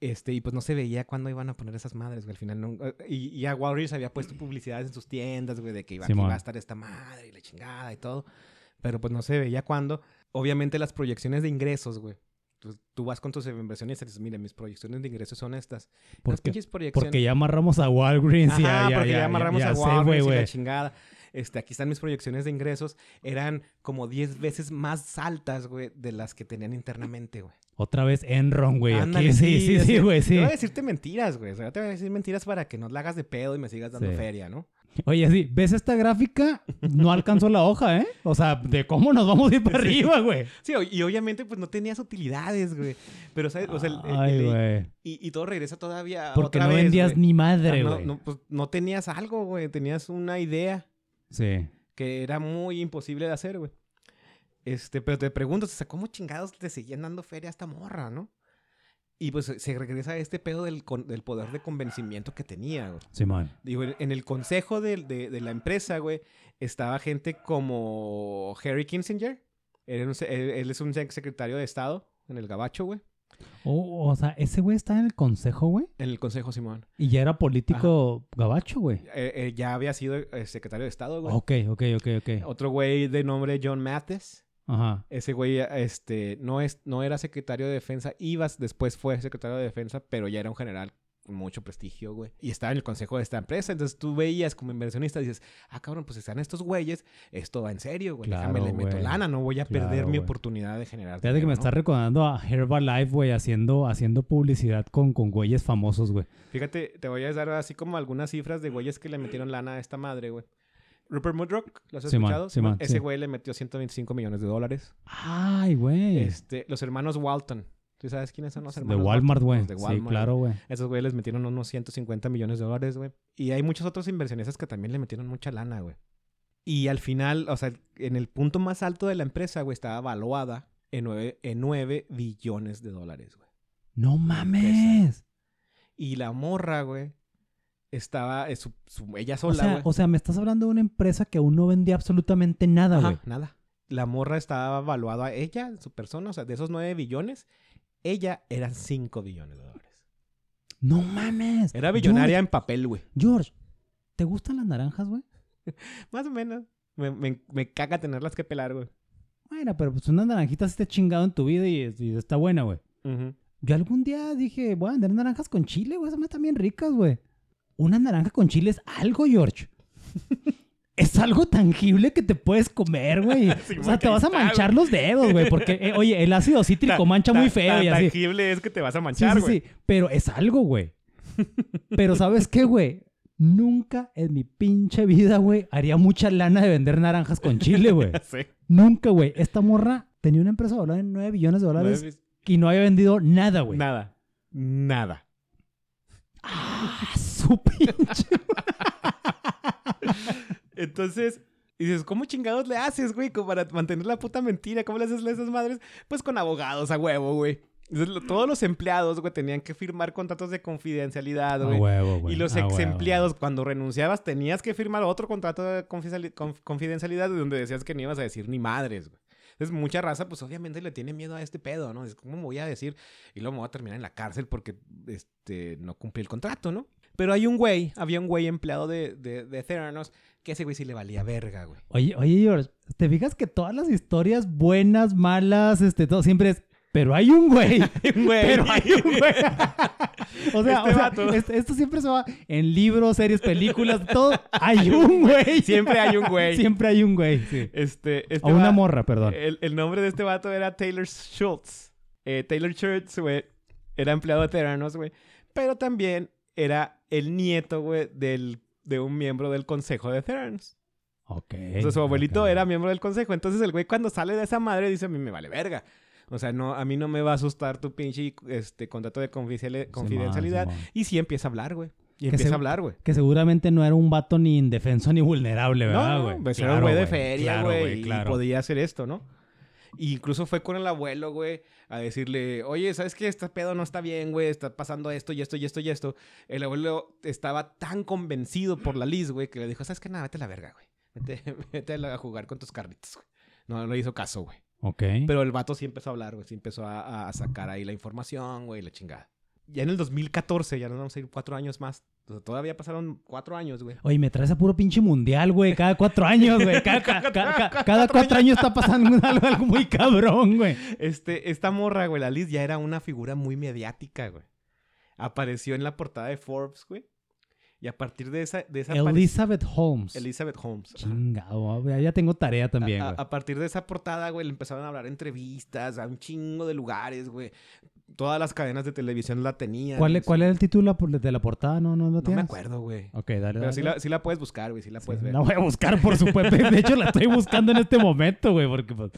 Este, y pues no se veía cuándo iban a poner esas madres, güey. Al final no. eh, Y, y a Walgreens había puesto publicidades en sus tiendas, güey, de que iba, que iba a estar esta madre y la chingada y todo. Pero pues no se veía cuándo. Obviamente las proyecciones de ingresos, güey. Pues, tú vas con tus inversionistas y dices, mira, mis proyecciones de ingresos son estas. ¿Por Las qué? pinches proyecciones. Porque ya amarramos a Walgreens y ya, porque ya, amarramos a Walgreens y la chingada. Este, aquí están mis proyecciones de ingresos. Eran como 10 veces más altas, güey, de las que tenían internamente, güey. Otra vez Enron, güey. Aquí sí, sí, sí, güey, sí. Te voy a decirte mentiras, güey. O sea, te voy a decir mentiras para que no la hagas de pedo y me sigas dando feria, ¿no? Oye, sí, ¿ves esta gráfica? No alcanzó la hoja, ¿eh? O sea, de cómo nos vamos a ir para Sí. arriba, güey. Sí, y obviamente, pues no tenías utilidades, güey. Pero, ¿sabes? O sea, el- Ay, el- y, y todo regresa todavía. Porque otra no vez, vendías güey. ni madre, no, güey. no, pues no tenías algo, güey. Tenías una idea. Sí. que era muy imposible de hacer, güey. Este, pero te pregunto, o sea, ¿cómo chingados te seguían dando feria a esta morra, no? Y pues se regresa a este pedo del, con- del poder de convencimiento que tenía, güey. Simón. Digo, en- el consejo de, de- de la empresa, güey, estaba gente como Harry Kissinger. Él, es un sec- secretario de Estado en el Gabacho, güey. Oh, o sea, ese güey está en el consejo, güey. En el consejo, Simón. Y ya era político gabacho, güey. Eh, eh, ya había sido eh, secretario de Estado, güey. Ok, ok, ok, ok. Otro güey de nombre John Mathis. Ajá. Ese güey este, no, es, no era secretario de defensa, ibas, después fue secretario de defensa, pero ya era un general con mucho prestigio, güey. Y estaba en el consejo de esta empresa. Entonces tú veías como inversionista, dices, ah, cabrón, pues están estos güeyes, esto va en serio, güey. Claro, Déjame, le meto güey. lane, no voy a perder mi oportunidad de generar. Fíjate que dinero, me ¿no? está recordando a Herbalife, güey, haciendo, haciendo publicidad con, con güeyes famosos, güey. Fíjate, te voy a dar así como algunas cifras de güeyes que le metieron lana a esta madre, güey. Rupert Murdoch, ¿lo has escuchado? Ese sí. güey le metió 125 millones de dólares. Ay, güey. Este, los hermanos Walton. ¿Tú sabes quiénes son los De hermanos Walmart, Walton? güey. De Sí, Walmart, claro, güey. Esos güeyes les metieron unos 150 millones de dólares, güey. Y hay muchos otros inversionistas que también le metieron mucha lana, güey. Y al final, o sea, en el punto más alto de la empresa, güey, estaba valuada en 9, en 9 billones de dólares, güey. No mames. Y la morra, güey, estaba, eh, su, su- ella O sola, sea, güey. o sea, me estás hablando de una empresa que aún no vendía absolutamente nada, güey. nada. La morra estaba valuada a ella, su persona, o sea, de esos 9 billones, ella eran 5 billones de dólares. No mames. Era billonaria en papel, güey. George, ¿te gustan las naranjas, güey? *laughs* Más o menos. Me, me, me caga tenerlas que pelar, güey. Bueno, pero pues unas naranjitas has chingado en tu vida y, y está buena, güey. Yo algún día dije, voy a vender naranjas con chile, güey. Esas me están bien ricas, güey. Una naranja con chile es algo, George. es algo tangible que te puedes comer, güey. *laughs* Sí, o sea, te vas a manchar los dedos, güey. Porque, eh, oye, el ácido cítrico Ta- mancha ta- muy feo tan tangible es que te vas a Sí, manchar, sí, güey. sí. Pero es algo, güey. Pero ¿sabes qué, güey? Nunca en mi pinche vida, güey, haría mucha lana de vender naranjas con chile, *laughs* güey. Sí. Nunca, güey. Esta morra tenía una empresa valorada en 9 billones de dólares y no había vendido nada, güey. Nada. Nada. Ah, pinche. Entonces, y dices, ¿cómo chingados le haces, güey? Como para mantener la puta mentira. ¿Cómo le haces a esas madres? Pues con abogados a huevo, güey. Entonces, todos los empleados, güey, tenían que firmar contratos de confidencialidad, A güey. huevo, güey. Y los a ex huevo. empleados, cuando renunciabas, tenías que firmar otro contrato de confidenciali- conf- confidencialidad donde decías que no ibas a decir ni madres, güey. Entonces, mucha raza, pues obviamente le tiene miedo a este pedo, ¿no? Es como voy a decir y luego me voy a terminar en la cárcel porque este, no cumplí el contrato, ¿no? Pero hay un güey, había un güey empleado de, de, de Theranos que ese güey sí le valía verga, güey. Oye, oye, George, ¿te fijas que todas las historias buenas, malas, este, todo siempre es. Pero hay un güey. *laughs* Un güey. Pero hay un güey. *laughs* o sea, Este o sea, este- esto siempre se va en libros, series, películas, todo. Hay un güey. Siempre hay un güey. Siempre hay un güey, sí. Este, este O una morra, perdón. El, el nombre de este vato era Taylor Schultz. Eh, Taylor Schultz, güey, era empleado de Theranos, güey. Pero también era el nieto, güey, del, de un miembro del consejo de Theranos. Ok. O sea, su abuelito era miembro del consejo. Entonces el güey cuando sale de esa madre dice, a mí me vale verga. O sea, no, a mí no me va a asustar tu pinche este, contrato de confidenciali- confidencialidad. Y sí empieza a hablar, güey. Y Que empieza a hablar, güey. Que seguramente no era un vato ni indefenso ni vulnerable, No, ¿verdad, no, güey? pues era un Claro, güey de feria, Claro, güey. y claro. podía hacer esto, ¿no? Y incluso fue con el abuelo, güey, a decirle, oye, ¿sabes qué? Este pedo no está bien, güey. Está pasando esto y esto y esto y esto. El abuelo estaba tan convencido por la Liz, güey, que le dijo, ¿sabes qué? Nada, vete a la verga, güey. Vete, *laughs* vete a jugar con tus carritos, güey. No, no le hizo caso, güey. Ok. Pero el vato sí empezó a hablar, güey. Sí empezó a, a sacar ahí la información, güey, la chingada. Ya en el 2014, ya nos vamos a ir cuatro años más. Todavía pasaron cuatro años, güey. Oye, me traes a puro pinche mundial, güey. Cada cuatro años, güey. *laughs* Cada, ca- ca- ca- cada cuatro años está pasando *laughs* algo, algo muy cabrón, güey. Este, esta morra, güey, la Liz ya era una figura muy mediática, güey. Apareció en la portada de Forbes, güey. Y a partir de esa, de esa Elizabeth Holmes. Elizabeth Holmes. Chingado, güey. Ya tengo tarea también, A, güey. a partir de esa portada, güey, le empezaron a hablar entrevistas a un chingo de lugares, güey. Todas las cadenas de televisión la tenían. ¿Cuál, cuál era el título de la portada? No, no No tienes. me acuerdo, güey. Ok, dale, Pero dale. sí la, sí la puedes buscar, güey. Sí la Sí, puedes ver. La voy a buscar, por supuesto. De hecho, la estoy buscando en este momento, güey, porque pues...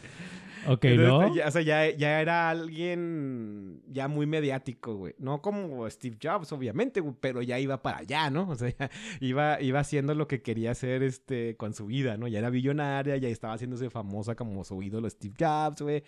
Ok, Entonces, ¿no? ya, o sea, ya, ya era alguien ya muy mediático, güey. No como Steve Jobs, obviamente, güey, pero ya iba para allá, ¿no? O sea, ya iba, iba haciendo lo que quería hacer este, con su vida, ¿no? Ya era billonaria, ya estaba haciéndose famosa como su ídolo Steve Jobs, güey.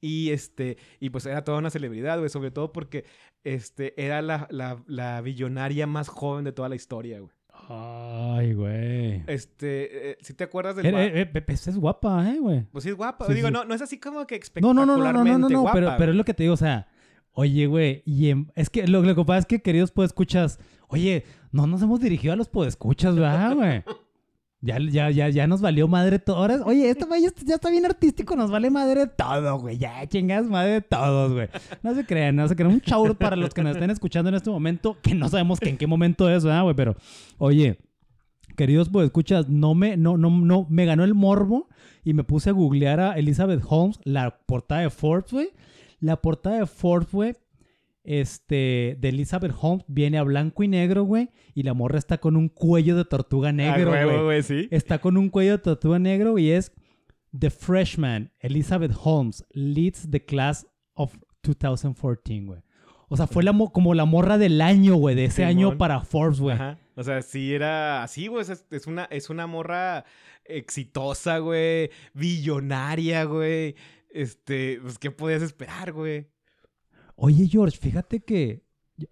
Y este, y pues era toda una celebridad, güey, sobre todo porque este, era la, la, la billonaria más joven de toda la historia, güey. Ay, güey. Este, eh, si te acuerdas del... Eh, eh, eh, Pepe, esta es guapa, ¿eh, güey? Pues sí es guapa. Sí, Digo, sí. No, no es así como que No, no, no, no, no, no, no, espectacularmente no, guapa, pero, pero es lo que te digo, o sea, oye, güey, y en- es que lo, lo que pasa es que, queridos podescuchas, oye, no nos hemos dirigido a los podescuchas, ¿verdad, güey? *laughs* Ya, ya, ya, ya nos valió madre todo. Oye, esto güey, ya, está- ya está bien artístico, nos vale madre todo, güey. Ya chingas madre de todos, güey. No se crean, no se crean. Un shout para los que nos estén escuchando en este momento, que no sabemos que en qué momento es, ¿verdad, güey? Pero, oye, queridos pues escuchas, no me, no, no, no, me ganó el morbo y me puse a googlear a Elizabeth Holmes, la portada de Forbes, güey. La portada de Forbes, güey, este, de Elizabeth Holmes viene a blanco y negro, güey, y la morra está con un cuello de tortuga negro, güey. güey, sí. Está con un cuello de tortuga negro y es The Freshman, Elizabeth Holmes, leads the class of 2014, güey. O sea, fue la mo- como la morra del año, güey, de ese Simón. año para Forbes, güey. Ajá. O sea, sí era así, güey. Es, es una, es una morra exitosa, güey. Billonaria, güey. Este, pues, ¿qué podías esperar, güey? Oye, George, fíjate que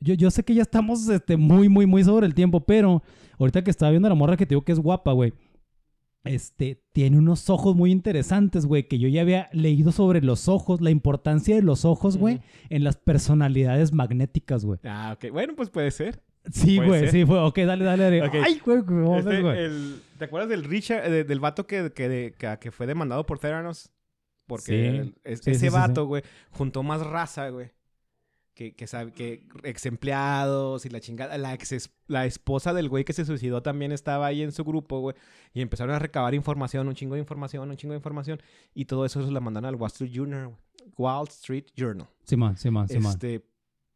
yo, yo sé que ya estamos este, muy, muy, muy sobre el tiempo, pero ahorita que estaba viendo a la morra que te digo que es guapa, güey. Este, tiene unos ojos muy interesantes, güey, que yo ya había leído sobre los ojos, la importancia de los ojos, güey, en las personalidades magnéticas, güey. Ah, ok. Bueno, pues puede ser. Sí, güey, sí, fue. Ok, dale, dale, dale. Ay, güey, güey, vamos a ver, Este, ¿Te acuerdas del Richard, de- del vato que, que, que, que fue demandado por Theranos? Porque Sí. el- es- Sí, ese sí, vato, güey, juntó más raza, güey. Que, que, sabe, que ex empleados y la chingada. La, ex la esposa del güey que se suicidó también estaba ahí en su grupo, güey. Y empezaron a recabar información, un chingo de información, un chingo de información. Y todo eso se lo mandaron al Wall Street Journal. Wall Street Journal. Simón, Simón, Simón. Este,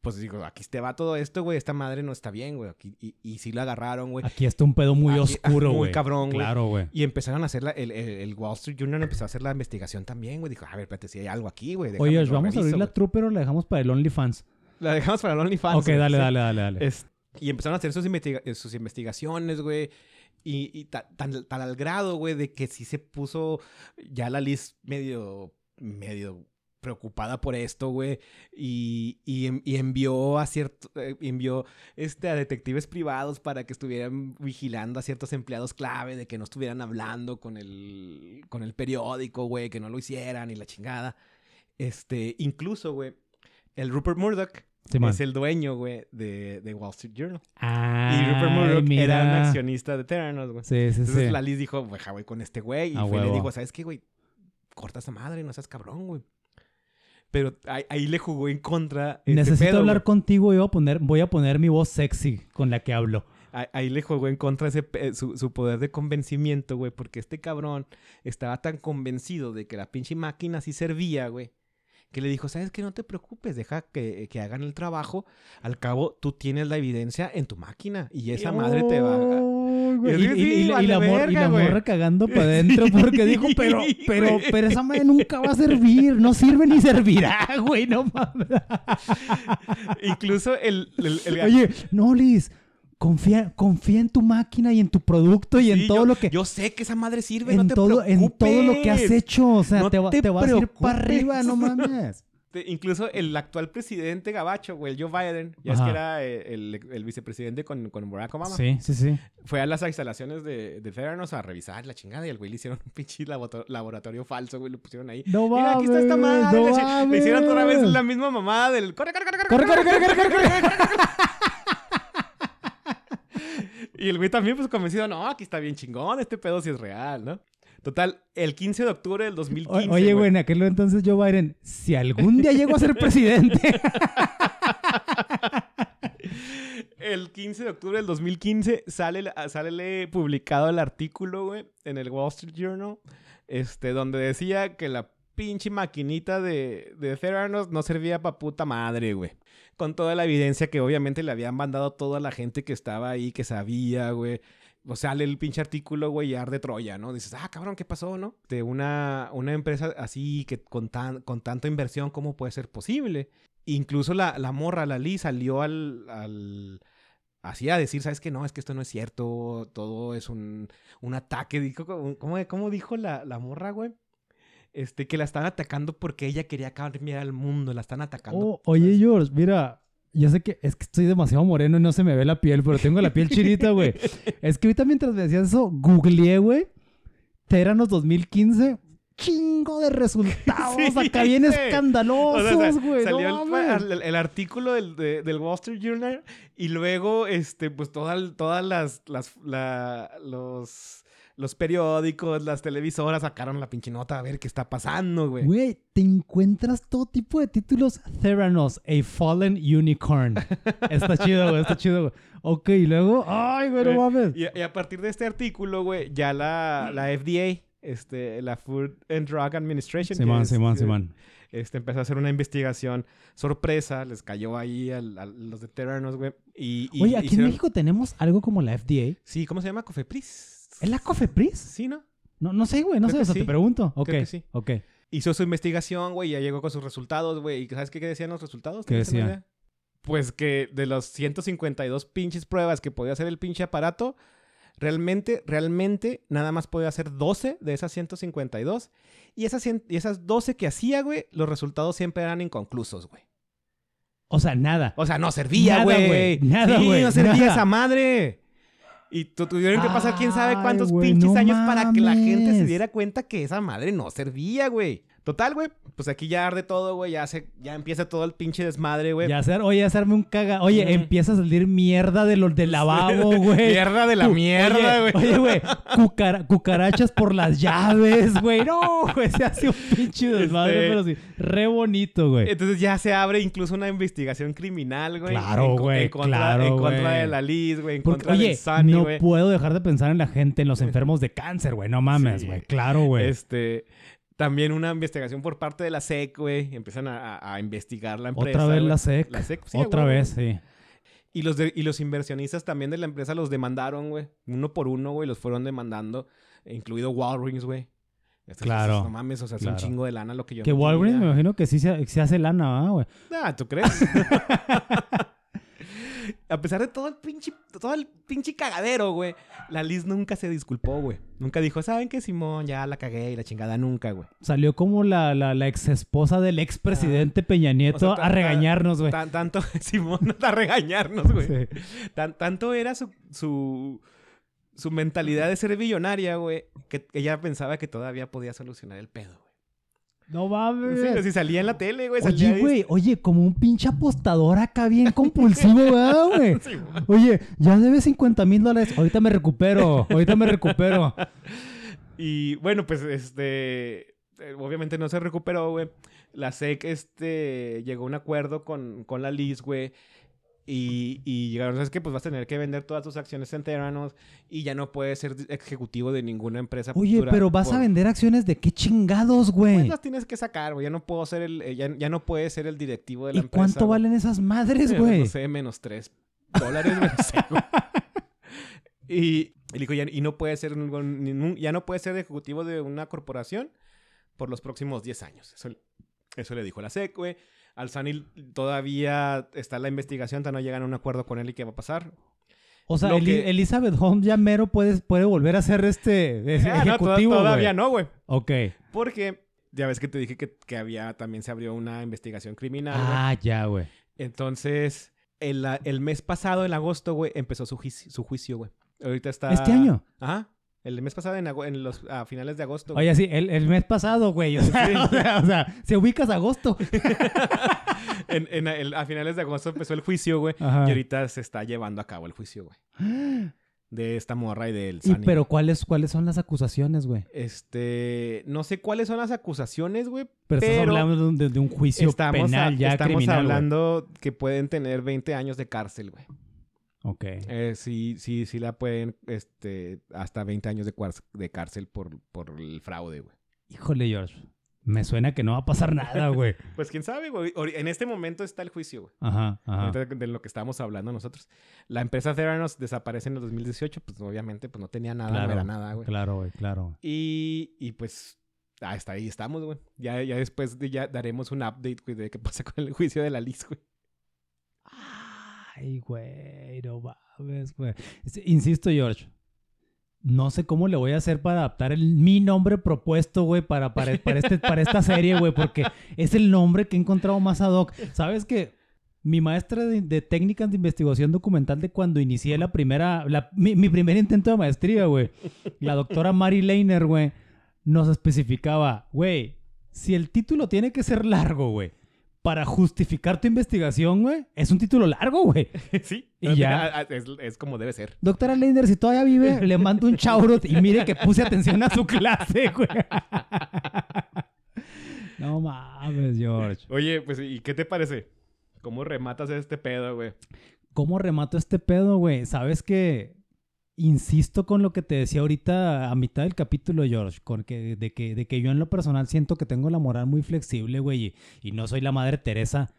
pues digo, aquí te va todo esto, güey. Esta madre no está bien, güey. Aquí, y, y sí la agarraron, güey. Aquí está un pedo muy Aquí- oscuro, muy güey. cabrón, güey. Claro, güey. Y empezaron a hacer la, el, el, el Wall Street Journal empezó a hacer la investigación también, güey. Dijo, a ver, espérate, si hay algo aquí, güey. Oye, lo vamos a abrir la güey". Trooper o la dejamos para el OnlyFans. La dejamos para el OnlyFans. ok, güey, dale, sí. dale, dale, dale. Es- y empezaron a hacer sus, investiga- eh, sus investigaciones, güey. Y, y ta- tan, tan al grado, güey, de que sí se puso ya la Liz medio, medio preocupada por esto, güey. Y, y, en- y envió a cierto, eh, envió este, a detectives privados para que estuvieran vigilando a ciertos empleados clave, de que no estuvieran hablando con el, con el periódico, güey, que no lo hicieran y la chingada. Este, incluso, güey, el Rupert Murdoch es el dueño, güey, de, de Wall Street Journal. Ay, y Rupert Murdoch mira. era un accionista de Theranos, güey. Sí, sí, Entonces sí. la Liz dijo, güey, con este güey. Y A fue y le dijo, ¿sabes qué, güey? Corta esa madre, no seas cabrón, güey. Pero ahí, ahí le jugó en contra. este Necesito pedo, hablar güey. contigo y voy a, poner, voy a poner mi voz sexy con la que hablo. Ahí, le jugó en contra ese, su, su poder de convencimiento, güey. Porque este cabrón estaba tan convencido de que la pinche máquina sí servía, güey. que le dijo, ¿sabes qué? No te preocupes, deja que, que hagan el trabajo. Al cabo, tú tienes la evidencia en tu máquina y esa madre te va güey. Y la- vale la, morra cagando para adentro porque dijo, *laughs* pero, pero, pero esa madre nunca va a servir, no sirve ni servirá, *laughs* güey, no mames. Incluso el... el- el- Oye, no, Liz, confía, confía en tu máquina y en tu producto y en todo yo- lo que... Yo sé que esa madre sirve, en, no te todo, en todo lo que has hecho, o sea, No te, va- te te vas a ir para arriba, no mames. Te- Incluso el actual presidente gabacho, güey, el Joe Biden, ya es que Ajá. era eh, el, el vicepresidente con, con Barack Obama, Sí, sí, sí. fue a las instalaciones de, de Theranos a revisar la chingada y al güey le hicieron un *laughs* pinche laborato- laboratorio falso, güey, lo pusieron ahí. No Mira, aquí está esta madre. no le, chi- le hicieron otra vez la misma mamada del... Corre, corre, corre, Corre, corre, corre, corre, corre, corre. *laughs* Y el güey también, pues convencido, no, aquí está bien chingón, este pedo sí es real, ¿no? Total, el 15 de octubre del O- 2015. Oye, güey, en aquel entonces Joe Biden, si algún día llego a ser presidente, *laughs* El 15 de octubre del 2015 sale, sale publicado el artículo, güey, en el Wall Street Journal, este, donde decía que la pinche maquinita de, de Theranos no servía pa' puta madre, güey. Con toda la evidencia que obviamente le habían mandado toda la gente que estaba ahí, que sabía, güey. O sea, sale el pinche artículo, güey, y arde Troya, ¿no? Dices, ah, cabrón, ¿qué pasó, no? De una, una empresa así, que con, tan, con tanta inversión, ¿cómo puede ser posible? Incluso la, la morra, la Lee, salió al, al... Así a decir, ¿sabes qué? No, es que esto no es cierto, todo es un, un ataque. Dijo, ¿cómo, cómo dijo la, la morra, güey? Este, que la están atacando porque ella quería cambiar al mundo, la están atacando. Oh, oye, George, mira, yo sé que es que estoy demasiado moreno y no se me ve la piel, pero tengo la piel *laughs* chinita, güey. Es que ahorita mientras me decías eso, googleé, güey. Teranos 2015. Chingo de resultados *laughs* Sí, acá bien. O escandalosos, sea, güey. salió no el, el- el artículo del, de- del Wall Street Journal y luego, este, pues toda el- todas las, las la- los, los periódicos, las televisoras sacaron la pinche nota a ver qué está pasando, güey. Güey, te encuentras todo tipo de títulos. Theranos, a fallen unicorn. *laughs* Está chido, güey, está chido, güey. Ok, y luego, ay, güey, no Güey, mames. Y, y a partir de este artículo, güey, ya la, la FDA, este, la Food and Drug Administration, Simón, es, Simón, eh, Simón. este, empezó a hacer una investigación sorpresa, les cayó ahí al- a, los de Theranos, güey. Y, y Oye, aquí hicieron- en México tenemos algo como la FDA. Sí, ¿cómo se llama? Cofepris. ¿Es la Cofepris? Sí, ¿no? No, no sé, güey, no Creo sé, o sea, sí. te pregunto. Ok, Creo que sí. ok. Hizo su investigación, güey, ya llegó con sus resultados, güey. ¿Y sabes qué decían los resultados? ¿Qué ¿Tienes una decía? idea? Pues que de los 152 pinches pruebas que podía hacer el pinche aparato, realmente, realmente, nada más podía hacer 12 de esas 152. Y esas, cien- y esas 12 que hacía, güey, los resultados siempre eran inconclusos, güey. O sea, nada. O sea, no servía, Nada, güey. güey. Nada, Sí, güey. no servía Nada. esa madre. Y tu- tuvieron que pasar quién sabe Ay, cuántos pinches no años para que la gente se diera cuenta que esa madre no servía, güey. Total, güey. Pues aquí ya arde todo, güey. Ya, se, ya empieza todo el pinche desmadre, güey. Ya hacer, oye, hacerme un caga. Oye, empieza a salir mierda de los del lavabo, *laughs* güey. Mierda de la Cu- mierda, güey. Oye, güey, *laughs* cucara- cucarachas por las llaves, güey. No, güey, se hace un pinche desmadre, Este- pero sí. Re bonito, güey. Entonces ya se abre incluso una investigación criminal, güey. Claro, güey, En claro, en contra de la Liz, güey. En Porque, contra oye, del Sunny, no puedo dejar de pensar en la gente, en los *laughs* enfermos de cáncer, güey. No mames, Sí. güey. Claro, güey. Este, también una investigación por parte de la SEC, güey. Empiezan a, a- a investigar la empresa. Otra vez güey. la SEC. La SEC, sí, Otra güey. vez, sí. Y los, de- y los inversionistas también de la empresa los demandaron, güey. Uno por uno, güey, los fueron demandando. Incluido Walgreens, güey. Entonces, Claro, dices, No mames, o sea, es un chingo de lana lo que yo Que no Walgreens me tenía". imagino que sí se, se hace lana, ¿ah, güey? Ah, ¿tú crees? *laughs* A pesar de todo el pinche, todo el pinche cagadero, güey. La Liz nunca se disculpó, güey. Nunca dijo, ¿saben qué, Simón? Ya la cagué y la chingada nunca, güey. Salió como la, la, la ex esposa del expresidente Peña Nieto O sea, ta- a regañarnos, güey. Tan- tanto, *laughs* Simón, a regañarnos, güey. Sí. Tan- tanto era su, su, su mentalidad de ser billonaria, güey, que ella pensaba que todavía podía solucionar el pedo, güey. No mames. Sí, si salía en la tele, güey, salía Oye, güey, oye, como un pinche apostador acá bien *laughs* compulsivo, ¿verdad, güey? *laughs* Sí. Oye, ya debes 50 mil dólares. Ahorita me recupero, ahorita me recupero. *laughs* Y bueno, pues este. eh, Obviamente no se recuperó, güey. La SEC este, llegó a un acuerdo con, con la Liz, güey. Y, y llegaron, ¿sabes qué? Pues vas a tener que vender todas tus acciones en Theranos y ya no puedes ser ejecutivo de ninguna empresa. Oye, pero vas por- a vender acciones de qué chingados, Pues güey. las tienes que sacar, güey. Ya no puedo ser el, eh, ya, ya no puedes ser el directivo de la ¿Y empresa. cuánto güey. valen esas madres, *laughs* No güey? sé, menos tres dólares, *laughs* no. Y, y dijo, ya, y no puede ser ningún- ya no puede ser ejecutivo de una corporación por los próximos 10 años. Eso, eso le dijo la SEC, güey. Al Sanil todavía está la investigación, todavía no llegan a un acuerdo con él y qué va a pasar. O sea, Lo Eli- que- Elizabeth Holmes ya mero puede, puede volver a ser este ese Ah, no, ejecutivo, todavía güey. no, güey. Ok. Porque ya ves que te dije que, que había, también se abrió una investigación criminal. Ah, ya, güey. Entonces, el, el mes pasado, en agosto, güey, empezó su, su juicio, güey. Ahorita está... ¿Este año? Ajá. El mes pasado, en, en los a finales de agosto. güey. Oye, sí, el, el mes pasado, güey. O sea, Sí. *laughs* o sea, o sea, se ubicas agosto. *laughs* En- en el- a finales de agosto empezó el juicio, güey. Ajá. Y ahorita se está llevando a cabo el juicio, güey. *gasps* De esta morra y del Y, Sunny. pero ¿cuáles, ¿cuáles son las acusaciones, güey? Este... No sé cuáles son las acusaciones, güey. Pero, estás Pero hablando de un, de- de un juicio penal a- ya estamos criminal, güey. hablando que pueden tener 20 años de cárcel, güey. Ok. Eh, sí, sí, sí la pueden, este, hasta 20 años de, cuar- de cárcel por, por el fraude, güey. Híjole, George. Me suena que no va a pasar nada, güey. *laughs* Pues quién sabe, güey. En este momento está el juicio, güey. Ajá, ajá. De lo que estábamos hablando nosotros. La empresa Theranos desaparece en el 2018, pues obviamente pues no tenía nada, Claro, no era nada, güey. Claro, güey, claro. Y, y pues hasta ahí estamos, güey. Ya, ya después de, ya daremos un update, güey, de qué pasa *laughs* con el juicio de la Liz, güey. Ay, güey, no mames, güey. Insisto, George. No sé cómo le voy a hacer para adaptar el, mi nombre propuesto, güey, para, para, para, este, para esta serie, güey, porque es el nombre que he encontrado más ad hoc. ¿Sabes que Mi maestra de, técnicas de investigación documental de cuando inicié la primera, mi, mi primer intento de maestría, güey, la doctora Mary Leiner, güey, nos especificaba, güey, si el título tiene que ser largo, güey, para justificar tu investigación, güey, es un título largo, güey. *laughs* sí. Y ya. Es, es como debe ser. Doctora Leiner, si todavía vive, *laughs* le mando un chaurot y mire que puse atención a su clase, güey. *laughs* No mames, George. Oye, pues, ¿y qué te parece? ¿Cómo rematas este pedo, güey? ¿Cómo remato este pedo, güey? Sabes que insisto con lo que te decía ahorita a mitad del capítulo, George, con que, de, que, de que yo en lo personal siento que tengo la moral muy flexible, güey, y, no soy la madre Teresa.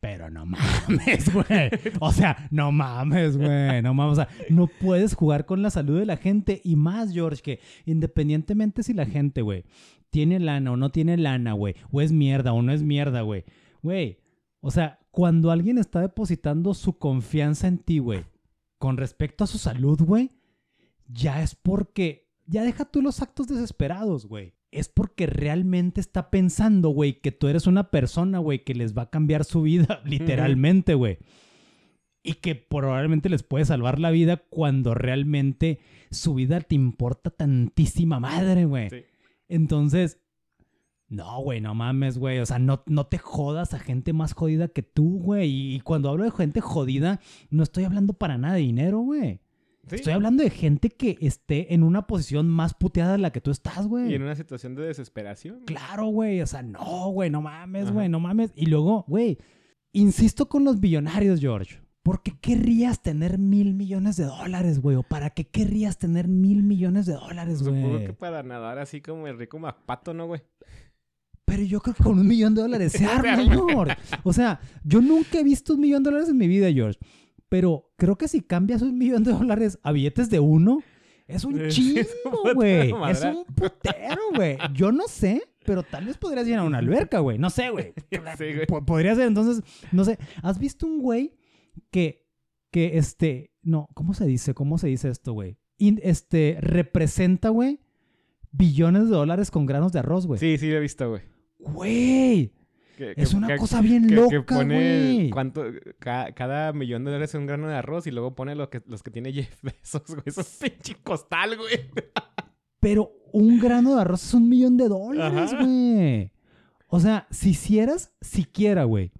Pero no *laughs* mames, güey. O sea, no mames, güey. No mames. O sea, no puedes jugar con la salud de la gente. Y más, George, que independientemente si la gente, güey, tiene lana o no tiene lana, güey, o es mierda o no es mierda, güey. Güey, o sea, cuando alguien está depositando su confianza en ti, güey, con respecto a su salud, güey, ya es porque. Ya deja tú los actos desesperados, güey. Es porque realmente está pensando, güey, que tú eres una persona, güey, que les va a cambiar su vida, *laughs* literalmente, güey. Y que probablemente les puede salvar la vida cuando realmente su vida te importa tantísima madre, güey. Sí. Entonces, no, güey, no mames, güey. O sea, no, no te jodas a gente más jodida que tú, güey. Y cuando hablo de gente jodida, no estoy hablando para nada de dinero, güey. Sí. Estoy hablando de gente que esté en una posición más puteada de la que tú estás, Y güey. en una situación de desesperación. Claro, güey. O sea, no, güey, no mames, Ajá. güey, no mames. Y luego, güey, insisto con los billonarios, George. ¿Por qué querrías tener mil millones de dólares, güey? ¿O para qué querrías tener mil millones de dólares, Supongo güey? que para nadar así como el rico Macpato, ¿no, güey? Pero yo creo que con un millón de dólares se *laughs* arma. George. O sea, yo nunca he visto un millón de dólares en mi vida, George. Pero creo que si cambias un millón de dólares a billetes de uno, es un *laughs* un chingo, güey. Es un putero, güey. Yo no sé, pero tal vez podrías ir a una alberca, güey. No sé, güey. *laughs* Sí, Podría ser, entonces, no sé. ¿Has visto un güey que, que este, no, ¿cómo se dice? ¿Cómo se dice esto, güey? Este, representa, güey, billones de dólares con granos de arroz, güey. Sí, sí, lo he visto, güey. Güey, Que- es que- una que- cosa bien loca, pone güey. cuánto, cada millón de dólares es un grano de arroz y luego pone lo que, los que tiene Jeff *laughs* Bezos, güey. Es un pinche costal, güey. Pero un grano de arroz es un millón de dólares, Ajá. güey. O sea, si hicieras siquiera, güey,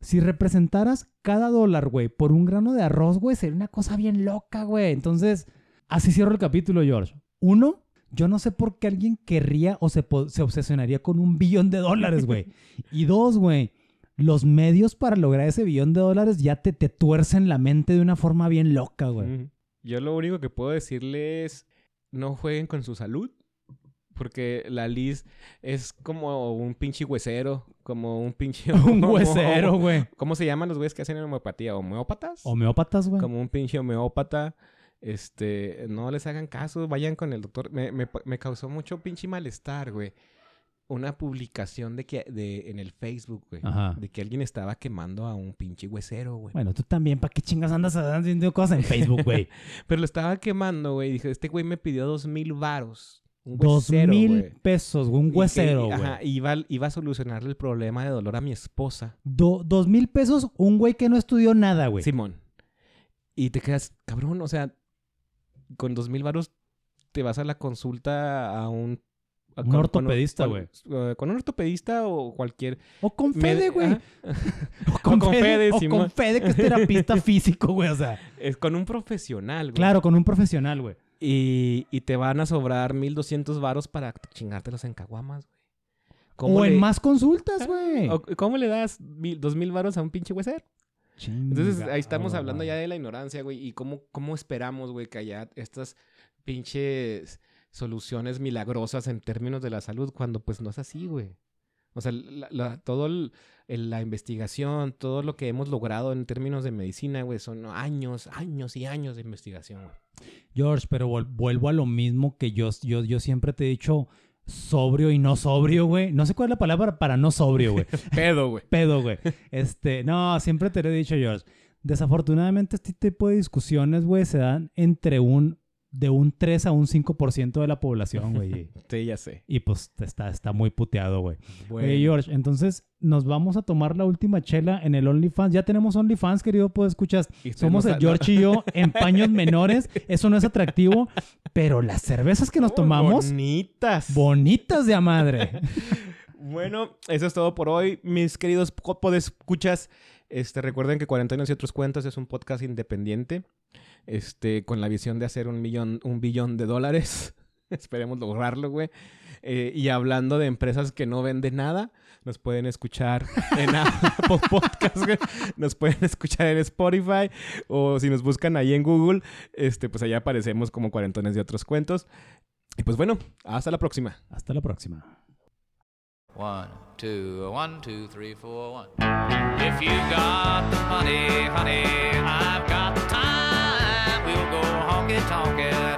si representaras cada dólar, güey, por un grano de arroz, güey, sería una cosa bien loca, güey. Entonces, así cierro el capítulo, George. Uno, yo no sé por qué alguien querría o se, se obsesionaría con un billón de dólares, güey. *laughs* Y dos, güey, los medios para lograr ese billón de dólares ya te, te tuercen la mente de una forma bien loca, güey. Yo lo único que puedo decirles, no jueguen con su salud. Porque la Liz es como un pinche huesero, como un pinche... *laughs* Un huesero, güey. ¿Cómo se llaman los güeyes que hacen homeopatía? ¿Homeópatas? Homeópatas, güey. como un pinche homeópata. Este, no les hagan caso, vayan con el doctor. Me, me, me causó mucho pinche malestar, güey. Una publicación de que de, en el Facebook, güey. Ajá. De que alguien estaba quemando a un pinche huesero, güey. Bueno, tú también, ¿para qué chingas andas haciendo cosas en Facebook, güey? *laughs* Pero lo estaba quemando, güey. Dije, este güey me pidió dos mil varos. Un Dos huesero, mil güey. pesos, un huesero, güey. Ajá, iba, iba a solucionarle el problema de dolor a mi esposa. Do- dos mil pesos, un güey que no estudió nada, güey. Simón. Y te quedas, cabrón, o sea, con dos mil varos te vas a la consulta a un... a- Un ortopedista, con- eh, con un ortopedista o cualquier... O con Fede, güey. *laughs* O con, *laughs* O con Fede, o con Fede, que es terapista *laughs* físico, güey. O sea, Es con un profesional, güey. claro, con un profesional, güey. Y, y te van a sobrar 1200 varos para chingártelos en caguamas, güey. O en más consultas, güey. ¿Cómo le das mil, dos mil varos a un pinche huesero? Entonces ahí estamos hablando ya de la ignorancia, güey. Y cómo, cómo esperamos, güey, que haya estas pinches soluciones milagrosas en términos de la salud cuando pues no es así, güey. O sea, la, la- todo el- la investigación, todo lo que hemos logrado en términos de medicina, güey, son años, años y años de investigación, güey. George, pero vuelvo a lo mismo que yo, yo, yo siempre te he dicho sobrio y no sobrio, güey. No sé cuál es la palabra para no sobrio, güey. *laughs* Pedo, güey. *laughs* Pedo, güey. Este, no, siempre te lo he dicho, George. Desafortunadamente, este tipo de discusiones, güey, se dan entre un, de un 3 a un 5% de la población, güey. *laughs* Sí, ya sé. Y pues está, está muy puteado, güey. Bueno. Oye, George, entonces nos vamos a tomar la última chela en el OnlyFans. Ya tenemos OnlyFans, querido, pues escuchas. Somos el George y yo en paños menores. Eso no es atractivo, pero las cervezas que nos Oh, tomamos, Bonitas. bonitas de a madre. *laughs* Bueno, eso es todo por hoy, mis queridos escuchas. Este, recuerden que Cuarentenas y otros cuentos es un podcast independiente, este, con la visión de hacer un millón, un billón de dólares. *laughs* Esperemos lograrlo, güey. Eh, y hablando de empresas que no venden nada, nos pueden escuchar en *laughs* Apple Podcast, güey. Nos pueden escuchar en Spotify o si nos buscan ahí en Google, este, pues allá aparecemos como Cuarentones de otros cuentos. Y pues bueno, hasta la próxima. Hasta la próxima. One, two, one, two, three, four, one. If you got the money, honey, I've got the time. We'll go honky tonkin'